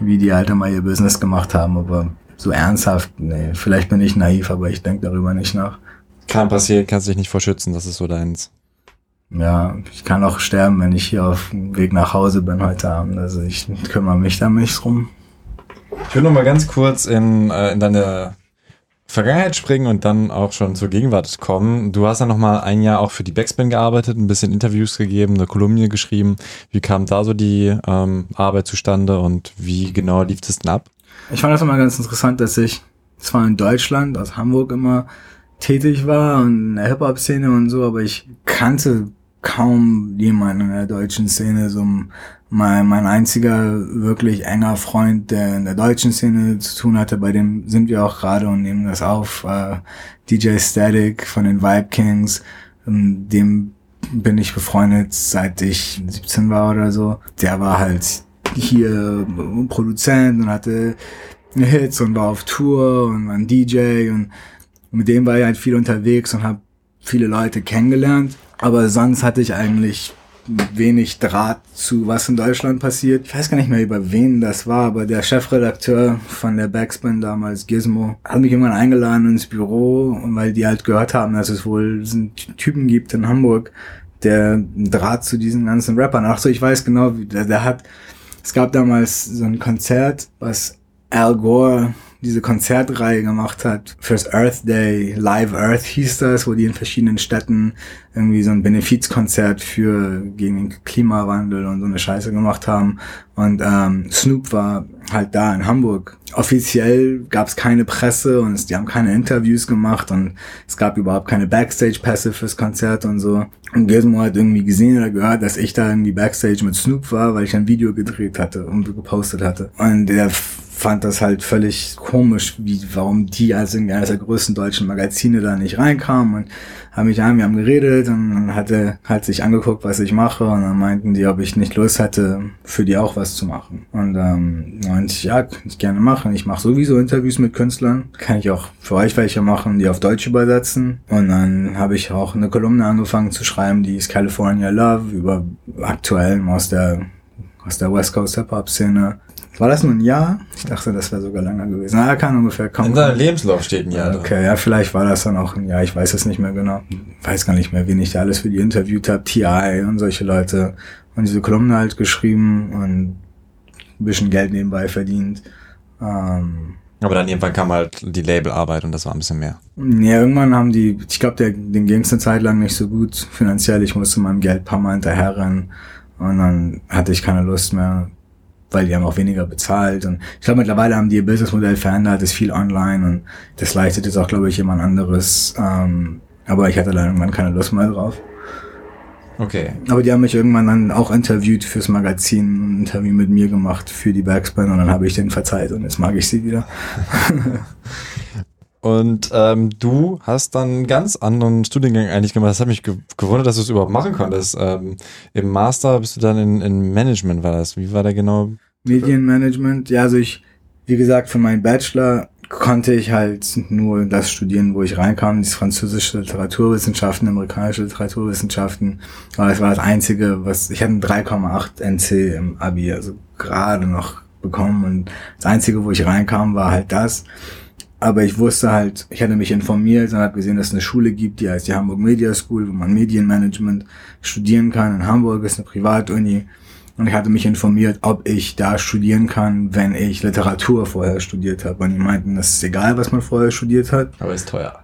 wie die halt immer ihr Business gemacht haben, aber so ernsthaft, nee, vielleicht bin ich naiv, aber ich denke darüber nicht nach. Kann passieren, kannst dich nicht vorschützen, das ist so deins. Ja, ich kann auch sterben, wenn ich hier auf dem Weg nach Hause bin heute Abend. Also ich kümmere mich da nicht drum. Ich würde noch mal ganz kurz in, äh, in deine Vergangenheit springen und dann auch schon zur Gegenwart kommen. Du hast ja noch mal ein Jahr auch für die Backspin gearbeitet, ein bisschen Interviews gegeben, eine Kolumne geschrieben. Wie kam da so die ähm, Arbeit zustande und wie genau lief das denn ab? Ich fand das immer ganz interessant, dass ich zwar in Deutschland, aus Hamburg immer tätig war und in der Hip-Hop-Szene und so, aber ich kannte kaum jemanden in der deutschen Szene. So mein, mein einziger wirklich enger Freund, der in der deutschen Szene zu tun hatte, bei dem sind wir auch gerade und nehmen das auf. Äh, DJ Static von den Vibe Kings, ähm, dem bin ich befreundet, seit ich 17 war oder so. Der war halt hier Produzent und hatte Hits und war auf Tour und war ein DJ und Mit dem war ich halt viel unterwegs und habe viele Leute kennengelernt. Aber sonst hatte ich eigentlich wenig Draht zu, was in Deutschland passiert. Ich weiß gar nicht mehr, über wen das war, aber der Chefredakteur von der Backspin damals, Gizmo, hat mich irgendwann eingeladen ins Büro, weil die halt gehört haben, dass es wohl diesen Typen gibt in Hamburg, der einen Draht zu diesen ganzen Rappern. Ach so, ich weiß genau, der, der hat, es gab damals so ein Konzert, was Al Gore diese Konzertreihe gemacht hat fürs Earth Day, Live Earth hieß das, wo die in verschiedenen Städten irgendwie so ein Benefizkonzert für gegen den Klimawandel und so eine Scheiße gemacht haben. Und ähm, Snoop war halt da in Hamburg. Offiziell gab es keine Presse und es, die haben keine Interviews gemacht und es gab überhaupt keine Backstage-Pässe fürs Konzert und so. Und Gizmo hat irgendwie gesehen oder gehört, dass ich da irgendwie Backstage mit Snoop war, weil ich ein Video gedreht hatte und gepostet hatte. Und der fand das halt völlig komisch, wie, warum die als in eines der größten deutschen Magazine da nicht reinkamen und haben mich an, wir haben geredet und dann hatte halt sich angeguckt, was ich mache und dann meinten die, ob ich nicht Lust hätte, für die auch was zu machen. Und ähm, meinte ich, ja, kann ich gerne machen. Ich mache sowieso Interviews mit Künstlern. Kann ich auch für euch welche machen, die auf Deutsch übersetzen. Und dann habe ich auch eine Kolumne angefangen zu schreiben, die ist California Love, über aktuellen aus der aus der West Coast Hip-Hop-Szene. War das nur ein Jahr? Ich dachte, das wäre sogar länger gewesen. Na, kann ungefähr kommen. In seinem Lebenslauf steht ein Jahr. Okay, ja, vielleicht war das dann auch ein Jahr. Ich weiß es nicht mehr genau. Ich weiß gar nicht mehr, wen ich da alles für die interviewt habe. TI und solche Leute. Und diese Kolumne halt geschrieben und ein bisschen Geld nebenbei verdient. Ähm, aber dann irgendwann kam halt die Labelarbeit und das war ein bisschen mehr. Ja, irgendwann haben die, ich glaube, den ging es eine Zeit lang nicht so gut finanziell. Ich musste meinem Geld ein paar Mal hinterherrennen und dann hatte ich keine Lust mehr, weil die haben auch weniger bezahlt. Und ich glaube, mittlerweile haben die ihr Businessmodell verändert, ist viel online und das leistet jetzt auch, glaube ich, jemand anderes. Ähm, aber ich hatte dann irgendwann keine Lust mehr drauf. Okay. Aber die haben mich irgendwann dann auch interviewt fürs Magazin, ein Interview mit mir gemacht für die Backspin und dann habe ich denen verzeiht und jetzt mag ich sie wieder. <laughs> <laughs> Und ähm, du hast dann einen ganz anderen Studiengang eigentlich gemacht. Das hat mich gewundert, dass du es überhaupt machen konntest. Ähm, Im Master bist du dann in, in Management, war das. Wie war der genau? Medienmanagement. Ja, also ich, wie gesagt, für meinen Bachelor konnte ich halt nur das studieren, wo ich reinkam, das französische Literaturwissenschaften, amerikanische Literaturwissenschaften. Aber es war das Einzige, was, ich hatte 3,8 NC im Abi, also gerade noch bekommen und das Einzige, wo ich reinkam, war halt das. Aber ich wusste halt, ich hatte mich informiert und habe gesehen, dass es eine Schule gibt, die heißt die Hamburg Media School, wo man Medienmanagement studieren kann. In Hamburg ist eine Privatuni. Und ich hatte mich informiert, ob ich da studieren kann, wenn ich Literatur vorher studiert habe. Und die meinten, das ist egal, was man vorher studiert hat. Aber ist teuer.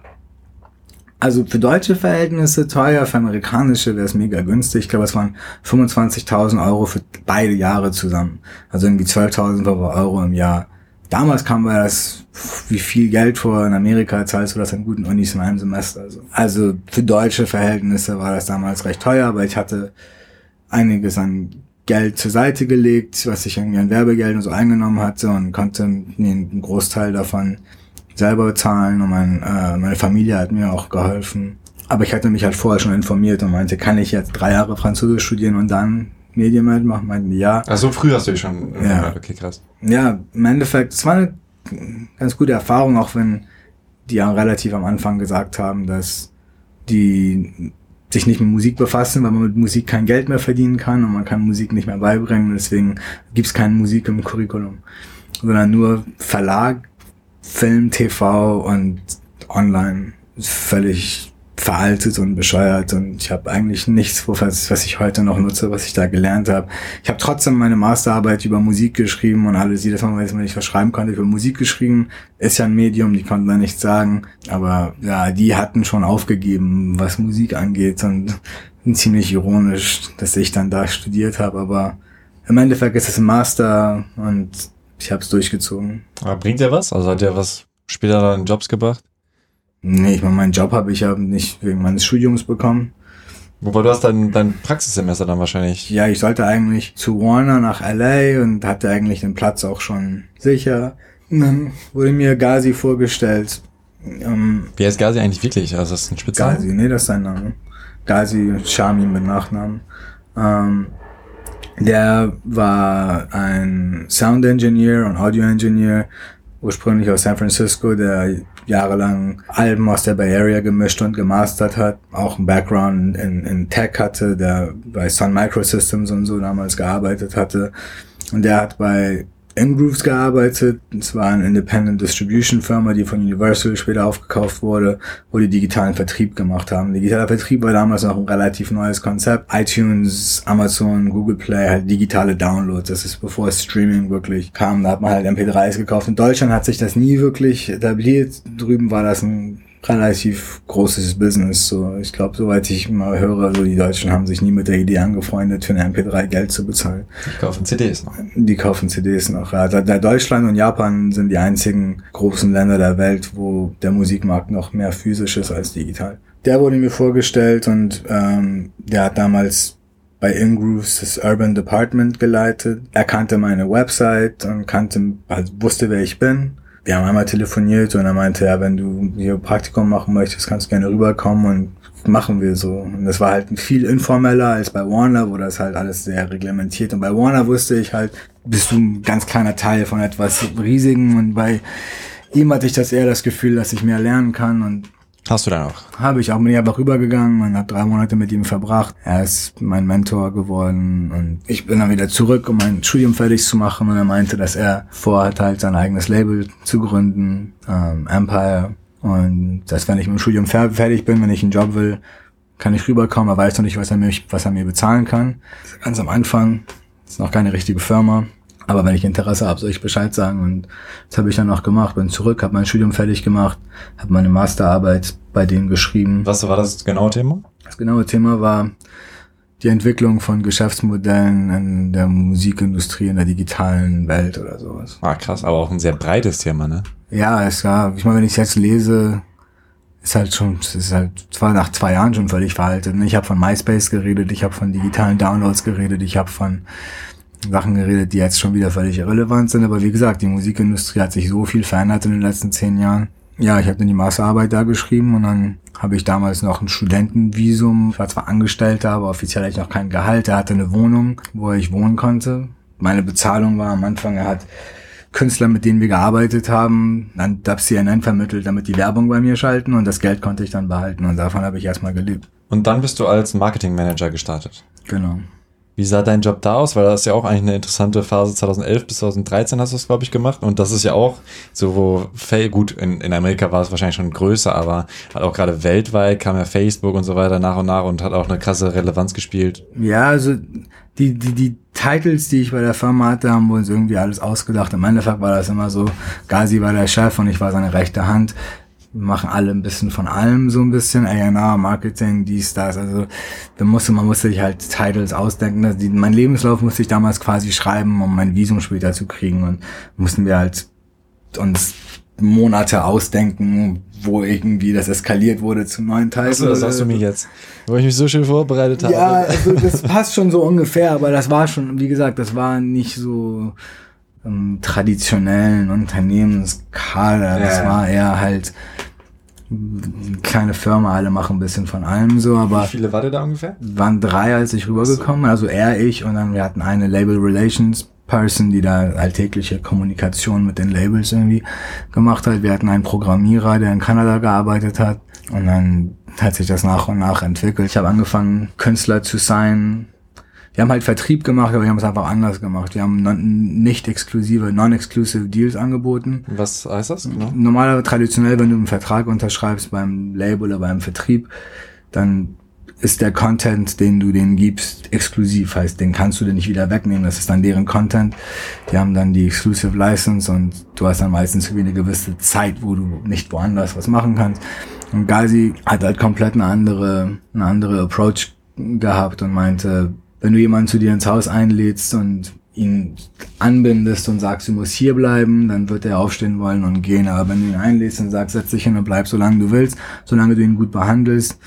Also für deutsche Verhältnisse teuer, für amerikanische wäre es mega günstig. Ich glaube, es waren 25.000 Euro für beide Jahre zusammen. Also irgendwie 12.000 Euro im Jahr. Damals kam mir das wie viel Geld vor. In Amerika zahlst du das an guten Unis in einem Semester. Also, also für deutsche Verhältnisse war das damals recht teuer, aber ich hatte einiges an Geld zur Seite gelegt, was ich irgendwie an Werbegeld und so eingenommen hatte und konnte mir einen Großteil davon selber bezahlen und mein, äh, meine Familie hat mir auch geholfen. Aber ich hatte mich halt vorher schon informiert und meinte, kann ich jetzt drei Jahre Französisch studieren und dann Medienmanagement machen? Meinten ja. Ach so früh hast du dich schon ja. Okay, krass. Ja, im Endeffekt, es war eine ganz gute Erfahrung, auch wenn die ja relativ am Anfang gesagt haben, dass die sich nicht mit Musik befassen, weil man mit Musik kein Geld mehr verdienen kann und man kann Musik nicht mehr beibringen. Deswegen gibt's keine Musik im Curriculum, sondern nur Verlag, Film, TV und online. Völlig veraltet und bescheuert und ich habe eigentlich nichts, was, ich heute noch nutze, was ich da gelernt habe. Ich habe trotzdem meine Masterarbeit über Musik geschrieben und alles jedes Mal, wenn ich was schreiben konnte, über Musik geschrieben. Ist ja ein Medium, die konnten da nichts sagen, aber ja, die hatten schon aufgegeben, was Musik angeht und ziemlich ironisch, dass ich dann da studiert habe, aber im Endeffekt ist es ein Master und ich habe es durchgezogen. Aber bringt der was? Also hat der was später dann Jobs gebracht? Nee, ich meine, meinen Job habe ich ja nicht wegen meines Studiums bekommen. Wobei du hast dein, dein Praxissemester dann wahrscheinlich. Ja, ich sollte eigentlich zu Warner nach LA und hatte eigentlich den Platz auch schon sicher. Und dann wurde mir Gazi vorgestellt. Ähm, Wie heißt Gazi eigentlich wirklich? Also das ist ein Spitzname? Gazi, nee, das ist sein Name. Gazi Shami mit Nachnamen. Ähm, der war ein Sound Engineer und Audio Engineer, ursprünglich aus San Francisco, der jahrelang Alben aus der Bay Area gemischt und gemastert hat, auch einen Background in, in Tech hatte, der bei Sun Microsystems und so damals gearbeitet hatte. Und der hat bei Ingrooves gearbeitet. Es war eine Independent Distribution Firma, die von Universal später aufgekauft wurde, wo die digitalen Vertrieb gemacht haben. Digitaler Vertrieb war damals noch ein relativ neues Konzept. iTunes, Amazon, Google Play, halt digitale Downloads. Das ist bevor Streaming wirklich kam. Da hat man halt MP3s gekauft. In Deutschland hat sich das nie wirklich etabliert. Drüben war das ein relativ großes Business. So, ich glaube, soweit ich mal höre, so die Deutschen haben sich nie mit der Idee angefreundet, für eine MP3 Geld zu bezahlen. Die kaufen CDs noch. Die kaufen CDs noch. Ja, da, Deutschland und Japan sind die einzigen großen Länder der Welt, wo der Musikmarkt noch mehr physisch ist als digital. Der wurde mir vorgestellt und ähm, der hat damals bei Ingrooves das Urban Department geleitet. Er kannte meine Website und kannte, also wusste, wer ich bin wir haben einmal telefoniert und er meinte, ja, wenn du hier Praktikum machen möchtest, kannst du gerne rüberkommen und machen wir so. Und das war halt viel informeller als bei Warner, wo das halt alles sehr reglementiert. Und bei Warner wusste ich halt, bist du ein ganz kleiner Teil von etwas Riesigen und bei ihm hatte ich das eher das Gefühl, dass ich mehr lernen kann und Hast du dann auch? Habe ich auch. Bin ich einfach rübergegangen und habe drei Monate mit ihm verbracht. Er ist mein Mentor geworden und ich bin dann wieder zurück, um mein Studium fertig zu machen und er meinte, dass er vorhat, halt sein eigenes Label zu gründen, ähm, Empire. Und dass wenn ich mit dem Studium fertig bin, wenn ich einen Job will, kann ich rüberkommen. Er weiß noch nicht, was er mir, was er mir bezahlen kann. Ganz am Anfang. Ist noch keine richtige Firma. Aber wenn ich Interesse habe, soll ich Bescheid sagen. Und das habe ich dann auch gemacht. Bin zurück, habe mein Studium fertig gemacht, habe meine Masterarbeit bei denen geschrieben. Was war das genaue Thema? Das genaue Thema war die Entwicklung von Geschäftsmodellen in der Musikindustrie, in der digitalen Welt oder sowas. Ah, krass, aber auch ein sehr breites Thema, ne? Ja, es war, ich meine, wenn ich es jetzt lese, ist halt schon, ist halt zwar nach zwei Jahren schon völlig veraltet. Ne? Ich habe von MySpace geredet, ich habe von digitalen Downloads geredet, ich habe von Sachen geredet, die jetzt schon wieder völlig irrelevant sind. Aber wie gesagt, die Musikindustrie hat sich so viel verändert in den letzten zehn Jahren. Ja, ich habe dann die Masterarbeit da geschrieben und dann habe ich damals noch ein Studentenvisum. Ich war zwar Angestellter, aber offiziell hatte ich noch kein Gehalt. Er hatte eine Wohnung, wo ich wohnen konnte. Meine Bezahlung war am Anfang, er hat Künstler, mit denen wir gearbeitet haben, an DAP CNN vermittelt, damit die Werbung bei mir schalten und das Geld konnte ich dann behalten und davon habe ich erstmal gelebt. Und dann bist du als Marketingmanager gestartet. Genau. Wie sah dein Job da aus? Weil das ist ja auch eigentlich eine interessante Phase. 2011 bis 2013 hast du es, glaube ich, gemacht. Und das ist ja auch so, wo, gut, in, in Amerika war es wahrscheinlich schon größer, aber hat auch gerade weltweit kam ja Facebook und so weiter nach und nach und hat auch eine krasse Relevanz gespielt. Ja, also die, die, die Titles, die ich bei der Firma hatte, haben wir uns irgendwie alles ausgedacht. Im Endeffekt war das immer so, Gazi war der Chef und ich war seine rechte Hand machen alle ein bisschen von allem so ein bisschen, A&R, Marketing, dies, das, also da musste, man musste sich halt Titles ausdenken, also die, mein Lebenslauf musste ich damals quasi schreiben, um mein Visum später zu kriegen und mussten wir halt uns Monate ausdenken, wo irgendwie das eskaliert wurde zum neuen Teil. Achso, das sagst du mir jetzt, wo ich mich so schön vorbereitet habe. Ja, also das passt schon so ungefähr, aber das war schon, wie gesagt, das war nicht so ähm, traditionellen Unternehmenskader. Das war eher halt kleine Firma, alle machen ein bisschen von allem so, aber. Wie viele war der da ungefähr? Waren drei, als ich rübergekommen bin, also er, ich und dann wir hatten eine Label Relations Person, die da alltägliche Kommunikation mit den Labels irgendwie gemacht hat. Wir hatten einen Programmierer, der in Kanada gearbeitet hat und dann hat sich das nach und nach entwickelt. Ich habe angefangen, Künstler zu sein, wir haben halt Vertrieb gemacht, aber wir haben es einfach anders gemacht. Wir haben non, nicht exklusive, non-exclusive Deals angeboten. Was heißt das? Genau? Normalerweise traditionell, wenn du einen Vertrag unterschreibst beim Label oder beim Vertrieb, dann ist der Content, den du denen gibst, exklusiv. Heißt, den kannst du dir nicht wieder wegnehmen. Das ist dann deren Content. Die haben dann die Exclusive License und du hast dann meistens irgendwie eine gewisse Zeit, wo du nicht woanders was machen kannst. Und Gazi hat halt komplett eine andere, eine andere Approach gehabt und meinte, wenn du jemanden zu dir ins Haus einlädst und ihn anbindest und sagst, du musst hier bleiben, dann wird er aufstehen wollen und gehen. Aber wenn du ihn einlädst und sagst, setz dich hin und bleib so lange du willst, solange du ihn gut behandelst,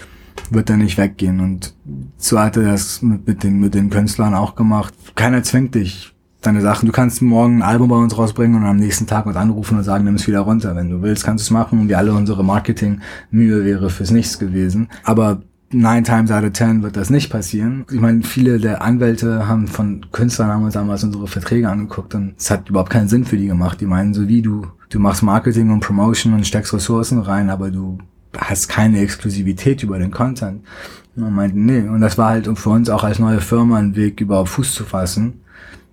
wird er nicht weggehen. Und so hat er das mit, mit, den, mit den Künstlern auch gemacht. Keiner zwingt dich, deine Sachen. Du kannst morgen ein Album bei uns rausbringen und am nächsten Tag uns anrufen und sagen, nimm es wieder runter. Wenn du willst, kannst du es machen und wir alle unsere Marketing-Mühe wäre fürs Nichts gewesen. Aber nine times out of ten wird das nicht passieren. Ich meine, viele der Anwälte haben von Künstlern haben uns damals unsere Verträge angeguckt und es hat überhaupt keinen Sinn für die gemacht. Die meinen, so wie du du machst Marketing und Promotion und steckst Ressourcen rein, aber du hast keine Exklusivität über den Content. Und man meinte, nee. Und das war halt für uns auch als neue Firma ein Weg, überhaupt Fuß zu fassen.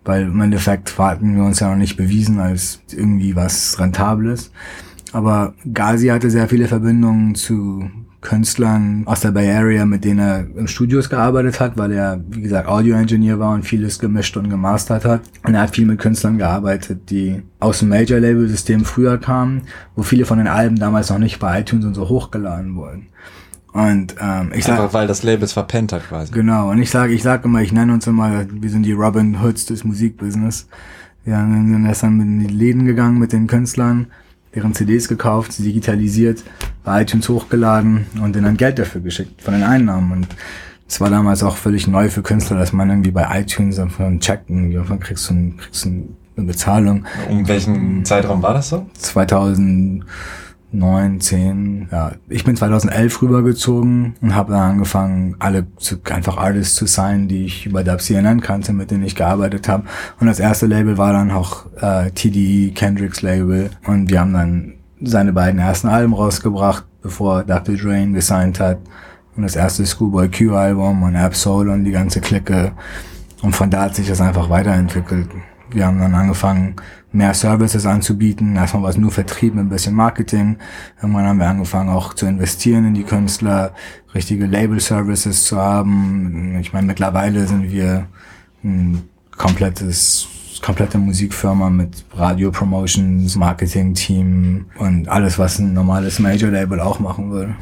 Weil im Endeffekt hatten wir uns ja noch nicht bewiesen als irgendwie was Rentables. Aber Gazi hatte sehr viele Verbindungen zu Künstlern aus der Bay Area, mit denen er im Studios gearbeitet hat, weil er, wie gesagt, Audio-Engineer war und vieles gemischt und gemastert hat. Und er hat viel mit Künstlern gearbeitet, die aus dem Major-Label-System früher kamen, wo viele von den Alben damals noch nicht bei iTunes und so hochgeladen wurden. Und ähm, ich sage, weil das Label es verpennt hat quasi. Genau. Und ich sage, ich sage immer, ich nenne uns immer, wir sind die Robin Hoods des Musikbusiness. Wir sind erst dann in die Läden gegangen mit den Künstlern deren CDs gekauft, sie digitalisiert, bei iTunes hochgeladen und denen dann Geld dafür geschickt von den Einnahmen. Und es war damals auch völlig neu für Künstler, dass man irgendwie bei iTunes einfach einen Check irgendwie kriegst du, einen, kriegst du eine Bezahlung. Um welchen Zeitraum war das so? 2000 neun, zehn, ja. Ich bin 2011 rübergezogen und habe dann angefangen, alle zu, einfach Artists zu sein, die ich über Dub CNN kannte, mit denen ich gearbeitet habe. Und das erste Label war dann auch äh, TDE, Kendricks Label. Und wir haben dann seine beiden ersten Alben rausgebracht, bevor Dr. Drain gesigned hat. Und das erste Schoolboy Q Album und Absol und die ganze Clique. Und von da hat sich das einfach weiterentwickelt. Wir haben dann angefangen, mehr Services anzubieten. Erstmal war es nur Vertrieb, ein bisschen Marketing. Irgendwann haben wir angefangen auch zu investieren in die Künstler, richtige Label-Services zu haben. Ich meine, mittlerweile sind wir ein komplettes komplette Musikfirma mit Radio-Promotions, Marketing-Team und alles, was ein normales Major-Label auch machen würde.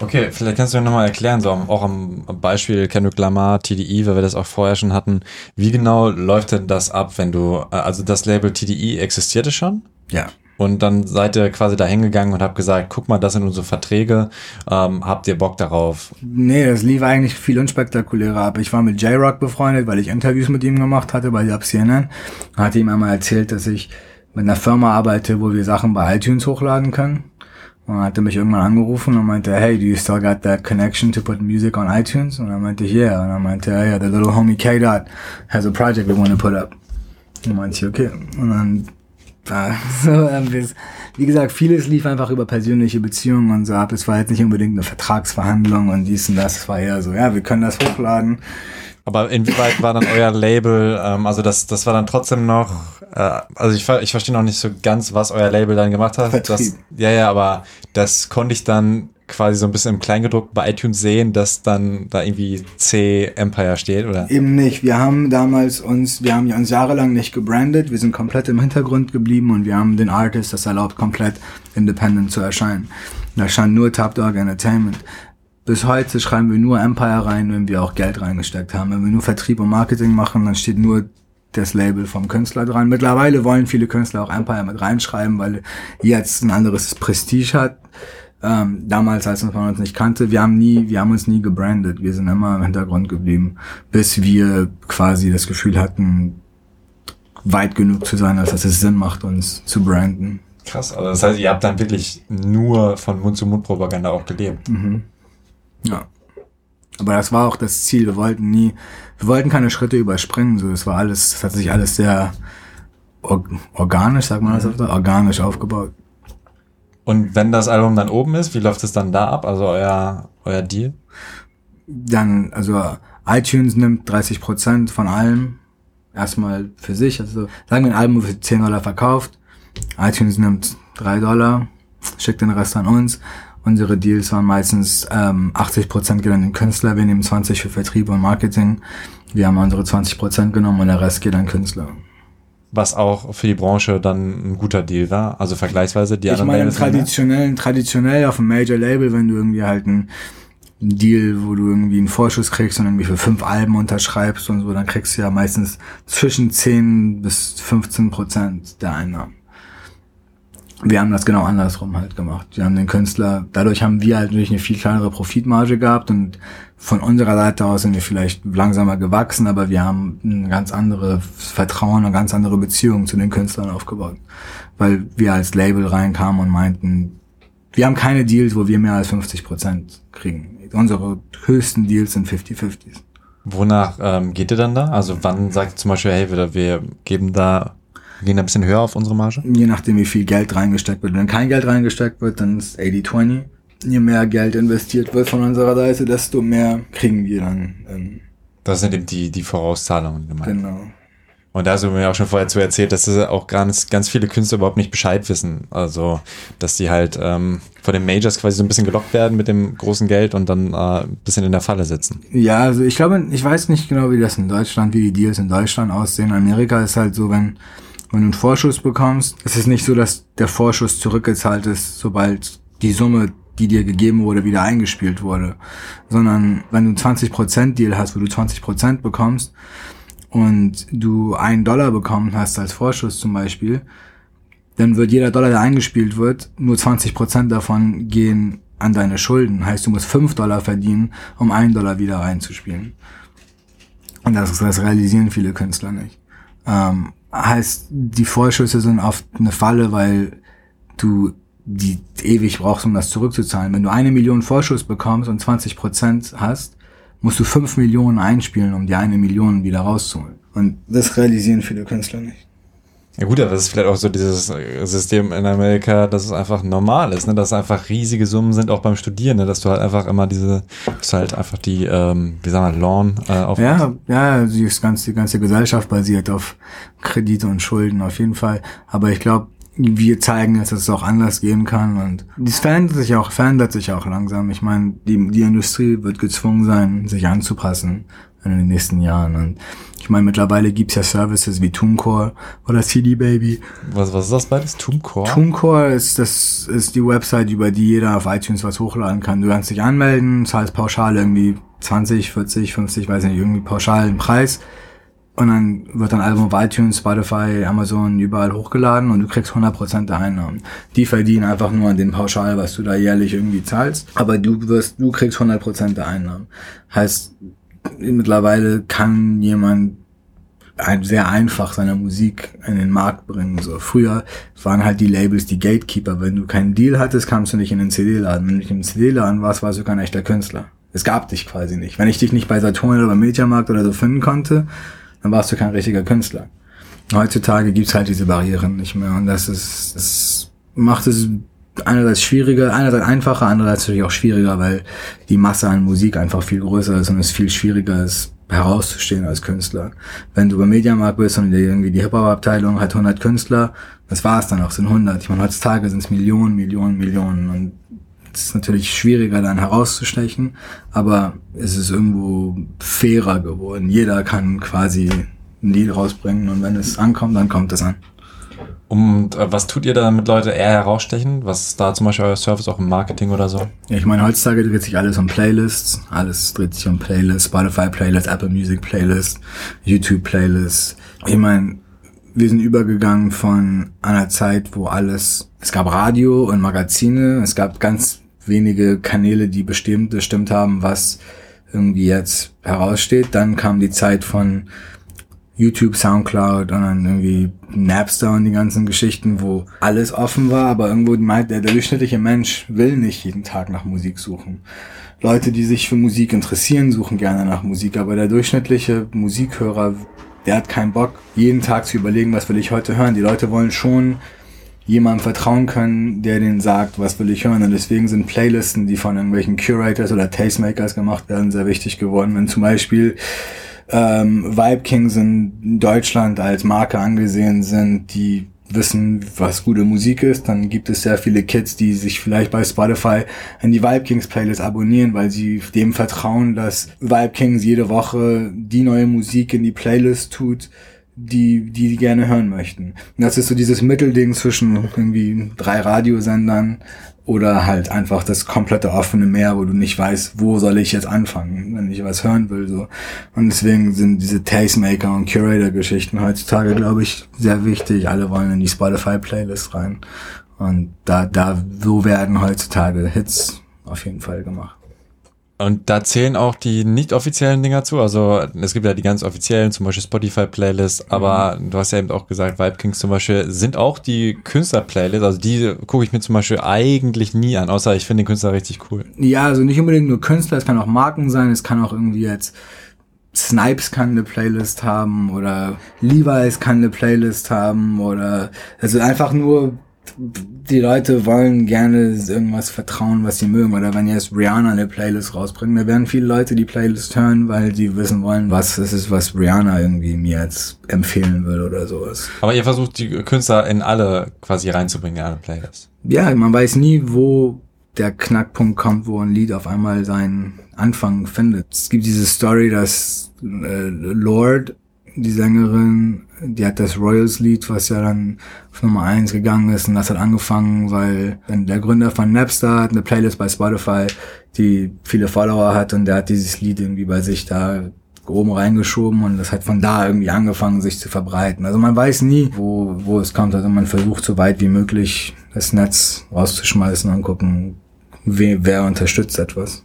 Okay, vielleicht kannst du mir nochmal erklären, so auch am Beispiel Kendrick Lamar, TDE, weil wir das auch vorher schon hatten. Wie genau läuft denn das ab, wenn du, äh, also das Label TDE existierte schon? Ja. Und dann seid ihr quasi da hingegangen und habt gesagt, guck mal, das sind unsere Verträge, ähm, habt ihr Bock darauf? Nee, das lief eigentlich viel unspektakulärer ab. Ich war mit J-Rock befreundet, weil ich Interviews mit ihm gemacht hatte bei der CNN. Hatte ihm einmal erzählt, dass ich mit einer Firma arbeite, wo wir Sachen bei iTunes hochladen können. Und hat er mich irgendwann angerufen und meinte, hey, do you still got that connection to put music on iTunes? Und er meinte, yeah. Und er meinte, yeah, the little homie K-Dot has a project we want to put up. Und meinte ich, okay. Und dann, äh, <laughs> so, wie gesagt, vieles lief einfach über persönliche Beziehungen und so ab. Es war jetzt nicht unbedingt eine Vertragsverhandlung und dies und das. Es war eher so, ja, wir können das hochladen. Aber inwieweit war dann euer Label, ähm, also das, das war dann trotzdem noch, äh, also ich, ich verstehe noch nicht so ganz, was euer Label dann gemacht hat. Das, ja, ja, aber das konnte ich dann quasi so ein bisschen im Kleingedruckten bei iTunes sehen, dass dann da irgendwie C Empire steht, oder? Eben nicht. Wir haben damals uns, wir haben uns jahrelang nicht gebrandet, wir sind komplett im Hintergrund geblieben und wir haben den Artist das erlaubt, komplett independent zu erscheinen. Da stand nur Top Dog Entertainment. Bis heute schreiben wir nur Empire rein, wenn wir auch Geld reingesteckt haben. Wenn wir nur Vertrieb und Marketing machen, dann steht nur das Label vom Künstler dran. Mittlerweile wollen viele Künstler auch Empire mit reinschreiben, weil jetzt ein anderes Prestige hat. Ähm, damals, als man uns nicht kannte, wir haben nie, wir haben uns nie gebrandet. Wir sind immer im Hintergrund geblieben, bis wir quasi das Gefühl hatten, weit genug zu sein, als dass es Sinn macht, uns zu branden. Krass, also das heißt, ihr habt dann wirklich nur von Mund-zu-Mund-Propaganda auch gelebt. Mhm. Ja. Aber das war auch das Ziel. Wir wollten nie, wir wollten keine Schritte überspringen. So, es war alles, es hat sich alles sehr organisch, sagt man das mhm. organisch aufgebaut. Und wenn das Album dann oben ist, wie läuft es dann da ab? Also euer, euer Deal? Dann, also iTunes nimmt 30 Prozent von allem erstmal für sich. Also sagen wir ein Album für 10 Dollar verkauft, iTunes nimmt 3 Dollar, schickt den Rest an uns Unsere Deals waren meistens ähm, 80% geht an den Künstler, wir nehmen 20 für Vertrieb und Marketing. Wir haben unsere 20% genommen und der Rest geht an Künstler. Was auch für die Branche dann ein guter Deal war, also vergleichsweise die ich anderen meine, traditionell, traditionell auf einem Major Label, wenn du irgendwie halt ein Deal, wo du irgendwie einen Vorschuss kriegst und irgendwie für fünf Alben unterschreibst und so, dann kriegst du ja meistens zwischen 10 bis 15 Prozent der Einnahmen wir haben das genau andersrum halt gemacht. Wir haben den Künstler, dadurch haben wir halt natürlich eine viel kleinere Profitmarge gehabt und von unserer Seite aus sind wir vielleicht langsamer gewachsen, aber wir haben ein ganz anderes Vertrauen, eine ganz andere Beziehung zu den Künstlern aufgebaut. Weil wir als Label reinkamen und meinten, wir haben keine Deals, wo wir mehr als 50 Prozent kriegen. Unsere höchsten Deals sind 50-50s. Wonach ähm, geht ihr dann da? Also wann sagt ihr zum Beispiel, hey, wir geben da Gehen da ein bisschen höher auf unsere Marge? Je nachdem, wie viel Geld reingesteckt wird. Wenn kein Geld reingesteckt wird, dann ist 80-20. Je mehr Geld investiert wird von unserer Seite, desto mehr kriegen wir dann. Ähm, das sind eben die, die Vorauszahlungen gemeint. Genau. Und da hast du mir auch schon vorher zu erzählt, dass auch ganz, ganz viele Künstler überhaupt nicht Bescheid wissen. Also, dass die halt ähm, vor den Majors quasi so ein bisschen gelockt werden mit dem großen Geld und dann äh, ein bisschen in der Falle sitzen. Ja, also ich glaube, ich weiß nicht genau, wie das in Deutschland, wie die Deals in Deutschland aussehen. In Amerika ist halt so, wenn, wenn du einen Vorschuss bekommst, ist es nicht so, dass der Vorschuss zurückgezahlt ist, sobald die Summe die dir gegeben wurde, wieder eingespielt wurde. Sondern wenn du einen 20% Deal hast, wo du 20% bekommst, und du einen Dollar bekommen hast als Vorschuss zum Beispiel, dann wird jeder Dollar, der eingespielt wird, nur 20 Prozent davon gehen an deine Schulden. Heißt, du musst 5 Dollar verdienen, um einen Dollar wieder reinzuspielen. Und das, das realisieren viele Künstler nicht. Ähm, heißt, die Vorschüsse sind oft eine Falle, weil du die ewig brauchst, um das zurückzuzahlen. Wenn du eine Million Vorschuss bekommst und 20 Prozent hast, musst du fünf Millionen einspielen, um die eine Million wieder rauszuholen. Und das realisieren viele Künstler nicht. Ja gut, aber das ist vielleicht auch so dieses System in Amerika, dass es einfach normal ist, ne? dass es einfach riesige Summen sind, auch beim Studieren, ne? dass du halt einfach immer diese, dass halt einfach die, ähm, wie sagen wir, Lawn äh, auf. Ja, ja, die ganze, die ganze Gesellschaft basiert auf Kredite und Schulden auf jeden Fall. Aber ich glaube, wir zeigen jetzt, dass es auch anders gehen kann und das verändert sich auch, verändert sich auch langsam. Ich meine, die, die Industrie wird gezwungen sein, sich anzupassen in den nächsten Jahren und ich meine, mittlerweile gibt's ja Services wie TuneCore oder CD Baby. Was, was ist das beides? TuneCore? TuneCore ist, das ist die Website, über die jeder auf iTunes was hochladen kann. Du kannst dich anmelden, zahlst pauschal irgendwie 20, 40, 50, weiß nicht, irgendwie pauschal einen Preis und dann wird dein Album auf iTunes, Spotify, Amazon überall hochgeladen und du kriegst 100% der Einnahmen. Die verdienen einfach nur an den Pauschal, was du da jährlich irgendwie zahlst. Aber du wirst, du kriegst 100% der Einnahmen. Heißt, mittlerweile kann jemand sehr einfach seine Musik in den Markt bringen. So früher waren halt die Labels die Gatekeeper. Wenn du keinen Deal hattest, kamst du nicht in den CD-Laden. Wenn du nicht im CD-Laden warst, warst du kein echter Künstler. Es gab dich quasi nicht. Wenn ich dich nicht bei Saturn oder beim Mediamarkt oder so finden konnte, dann warst du kein richtiger Künstler. Heutzutage gibt's halt diese Barrieren nicht mehr und das ist, das macht es einerseits schwieriger, einerseits einfacher, andererseits natürlich auch schwieriger, weil die Masse an Musik einfach viel größer ist und es viel schwieriger ist, herauszustehen als Künstler. Wenn du beim Mediamarkt bist und irgendwie die Hip-Hop-Abteilung hat 100 Künstler, das war es dann auch, sind 100. Ich meine, heutzutage sind es Millionen, Millionen, Millionen und es ist natürlich schwieriger dann herauszustechen, aber es ist irgendwo fairer geworden. Jeder kann quasi ein Lied rausbringen und wenn es ankommt, dann kommt es an. Und äh, was tut ihr da, damit Leute eher herausstechen? Was ist da zum Beispiel euer Service auch im Marketing oder so? Ja, ich meine, heutzutage dreht sich alles um Playlists. Alles dreht sich um Playlists, Spotify Playlists, Apple Music Playlists, YouTube Playlists. Ich meine, wir sind übergegangen von einer Zeit, wo alles, es gab Radio und Magazine, es gab ganz wenige Kanäle, die bestimmt, bestimmt haben, was irgendwie jetzt heraussteht. Dann kam die Zeit von YouTube, Soundcloud und dann irgendwie Napster und die ganzen Geschichten, wo alles offen war, aber irgendwo meint der, der durchschnittliche Mensch will nicht jeden Tag nach Musik suchen. Leute, die sich für Musik interessieren, suchen gerne nach Musik, aber der durchschnittliche Musikhörer, der hat keinen Bock, jeden Tag zu überlegen, was will ich heute hören. Die Leute wollen schon jemandem vertrauen können, der denen sagt, was will ich hören. Und deswegen sind Playlisten, die von irgendwelchen Curators oder Tastemakers gemacht werden, sehr wichtig geworden. Wenn zum Beispiel ähm, Vibe Kings in Deutschland als Marke angesehen sind, die wissen, was gute Musik ist, dann gibt es sehr viele Kids, die sich vielleicht bei Spotify in die Vibe Kings Playlist abonnieren, weil sie dem vertrauen, dass Vibe Kings jede Woche die neue Musik in die Playlist tut, die, die, die gerne hören möchten. Das ist so dieses Mittelding zwischen irgendwie drei Radiosendern oder halt einfach das komplette offene Meer, wo du nicht weißt, wo soll ich jetzt anfangen, wenn ich was hören will, so. Und deswegen sind diese Tastemaker und Curator-Geschichten heutzutage, glaube ich, sehr wichtig. Alle wollen in die Spotify-Playlist rein. Und da, da, so werden heutzutage Hits auf jeden Fall gemacht. Und da zählen auch die nicht offiziellen Dinger zu. Also es gibt ja die ganz offiziellen, zum Beispiel Spotify-Playlist, aber mhm. du hast ja eben auch gesagt, Vibe Kings zum Beispiel sind auch die Künstler-Playlist. Also die gucke ich mir zum Beispiel eigentlich nie an, außer ich finde den Künstler richtig cool. Ja, also nicht unbedingt nur Künstler, es kann auch Marken sein, es kann auch irgendwie jetzt Snipes kann eine Playlist haben oder Levi's kann eine Playlist haben oder also einfach nur die Leute wollen gerne irgendwas vertrauen, was sie mögen. Oder wenn jetzt Rihanna eine Playlist rausbringt, da werden viele Leute die Playlist hören, weil die wissen wollen, was es ist, was Rihanna irgendwie mir jetzt empfehlen will oder sowas. Aber ihr versucht die Künstler in alle quasi reinzubringen, in alle Playlists. Ja, man weiß nie, wo der Knackpunkt kommt, wo ein Lied auf einmal seinen Anfang findet. Es gibt diese Story, dass äh, Lord die Sängerin, die hat das Royals-Lied, was ja dann auf Nummer eins gegangen ist. Und das hat angefangen, weil der Gründer von Napster hat eine Playlist bei Spotify, die viele Follower hat und der hat dieses Lied irgendwie bei sich da oben reingeschoben und das hat von da irgendwie angefangen, sich zu verbreiten. Also man weiß nie, wo, wo es kommt. Also man versucht so weit wie möglich das Netz rauszuschmeißen und gucken, wer, wer unterstützt etwas.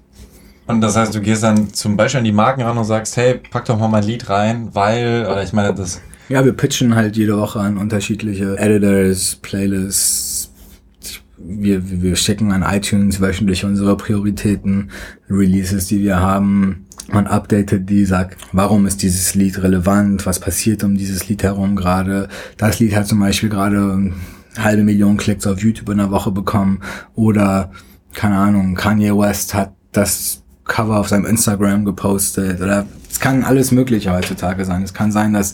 Und das heißt, du gehst dann zum Beispiel an die Marken ran und sagst, hey, pack doch mal mein Lied rein, weil, oder ich meine, das. Ja, wir pitchen halt jede Woche an unterschiedliche Editors, Playlists. Wir, wir schicken an iTunes wöchentlich unsere Prioritäten, Releases, die wir haben. Man updatet die, sagt, warum ist dieses Lied relevant, was passiert um dieses Lied herum gerade. Das Lied hat zum Beispiel gerade halbe Million Klicks auf YouTube in der Woche bekommen oder keine Ahnung, Kanye West hat das Cover auf seinem Instagram gepostet oder es kann alles Mögliche heutzutage sein. Es kann sein, dass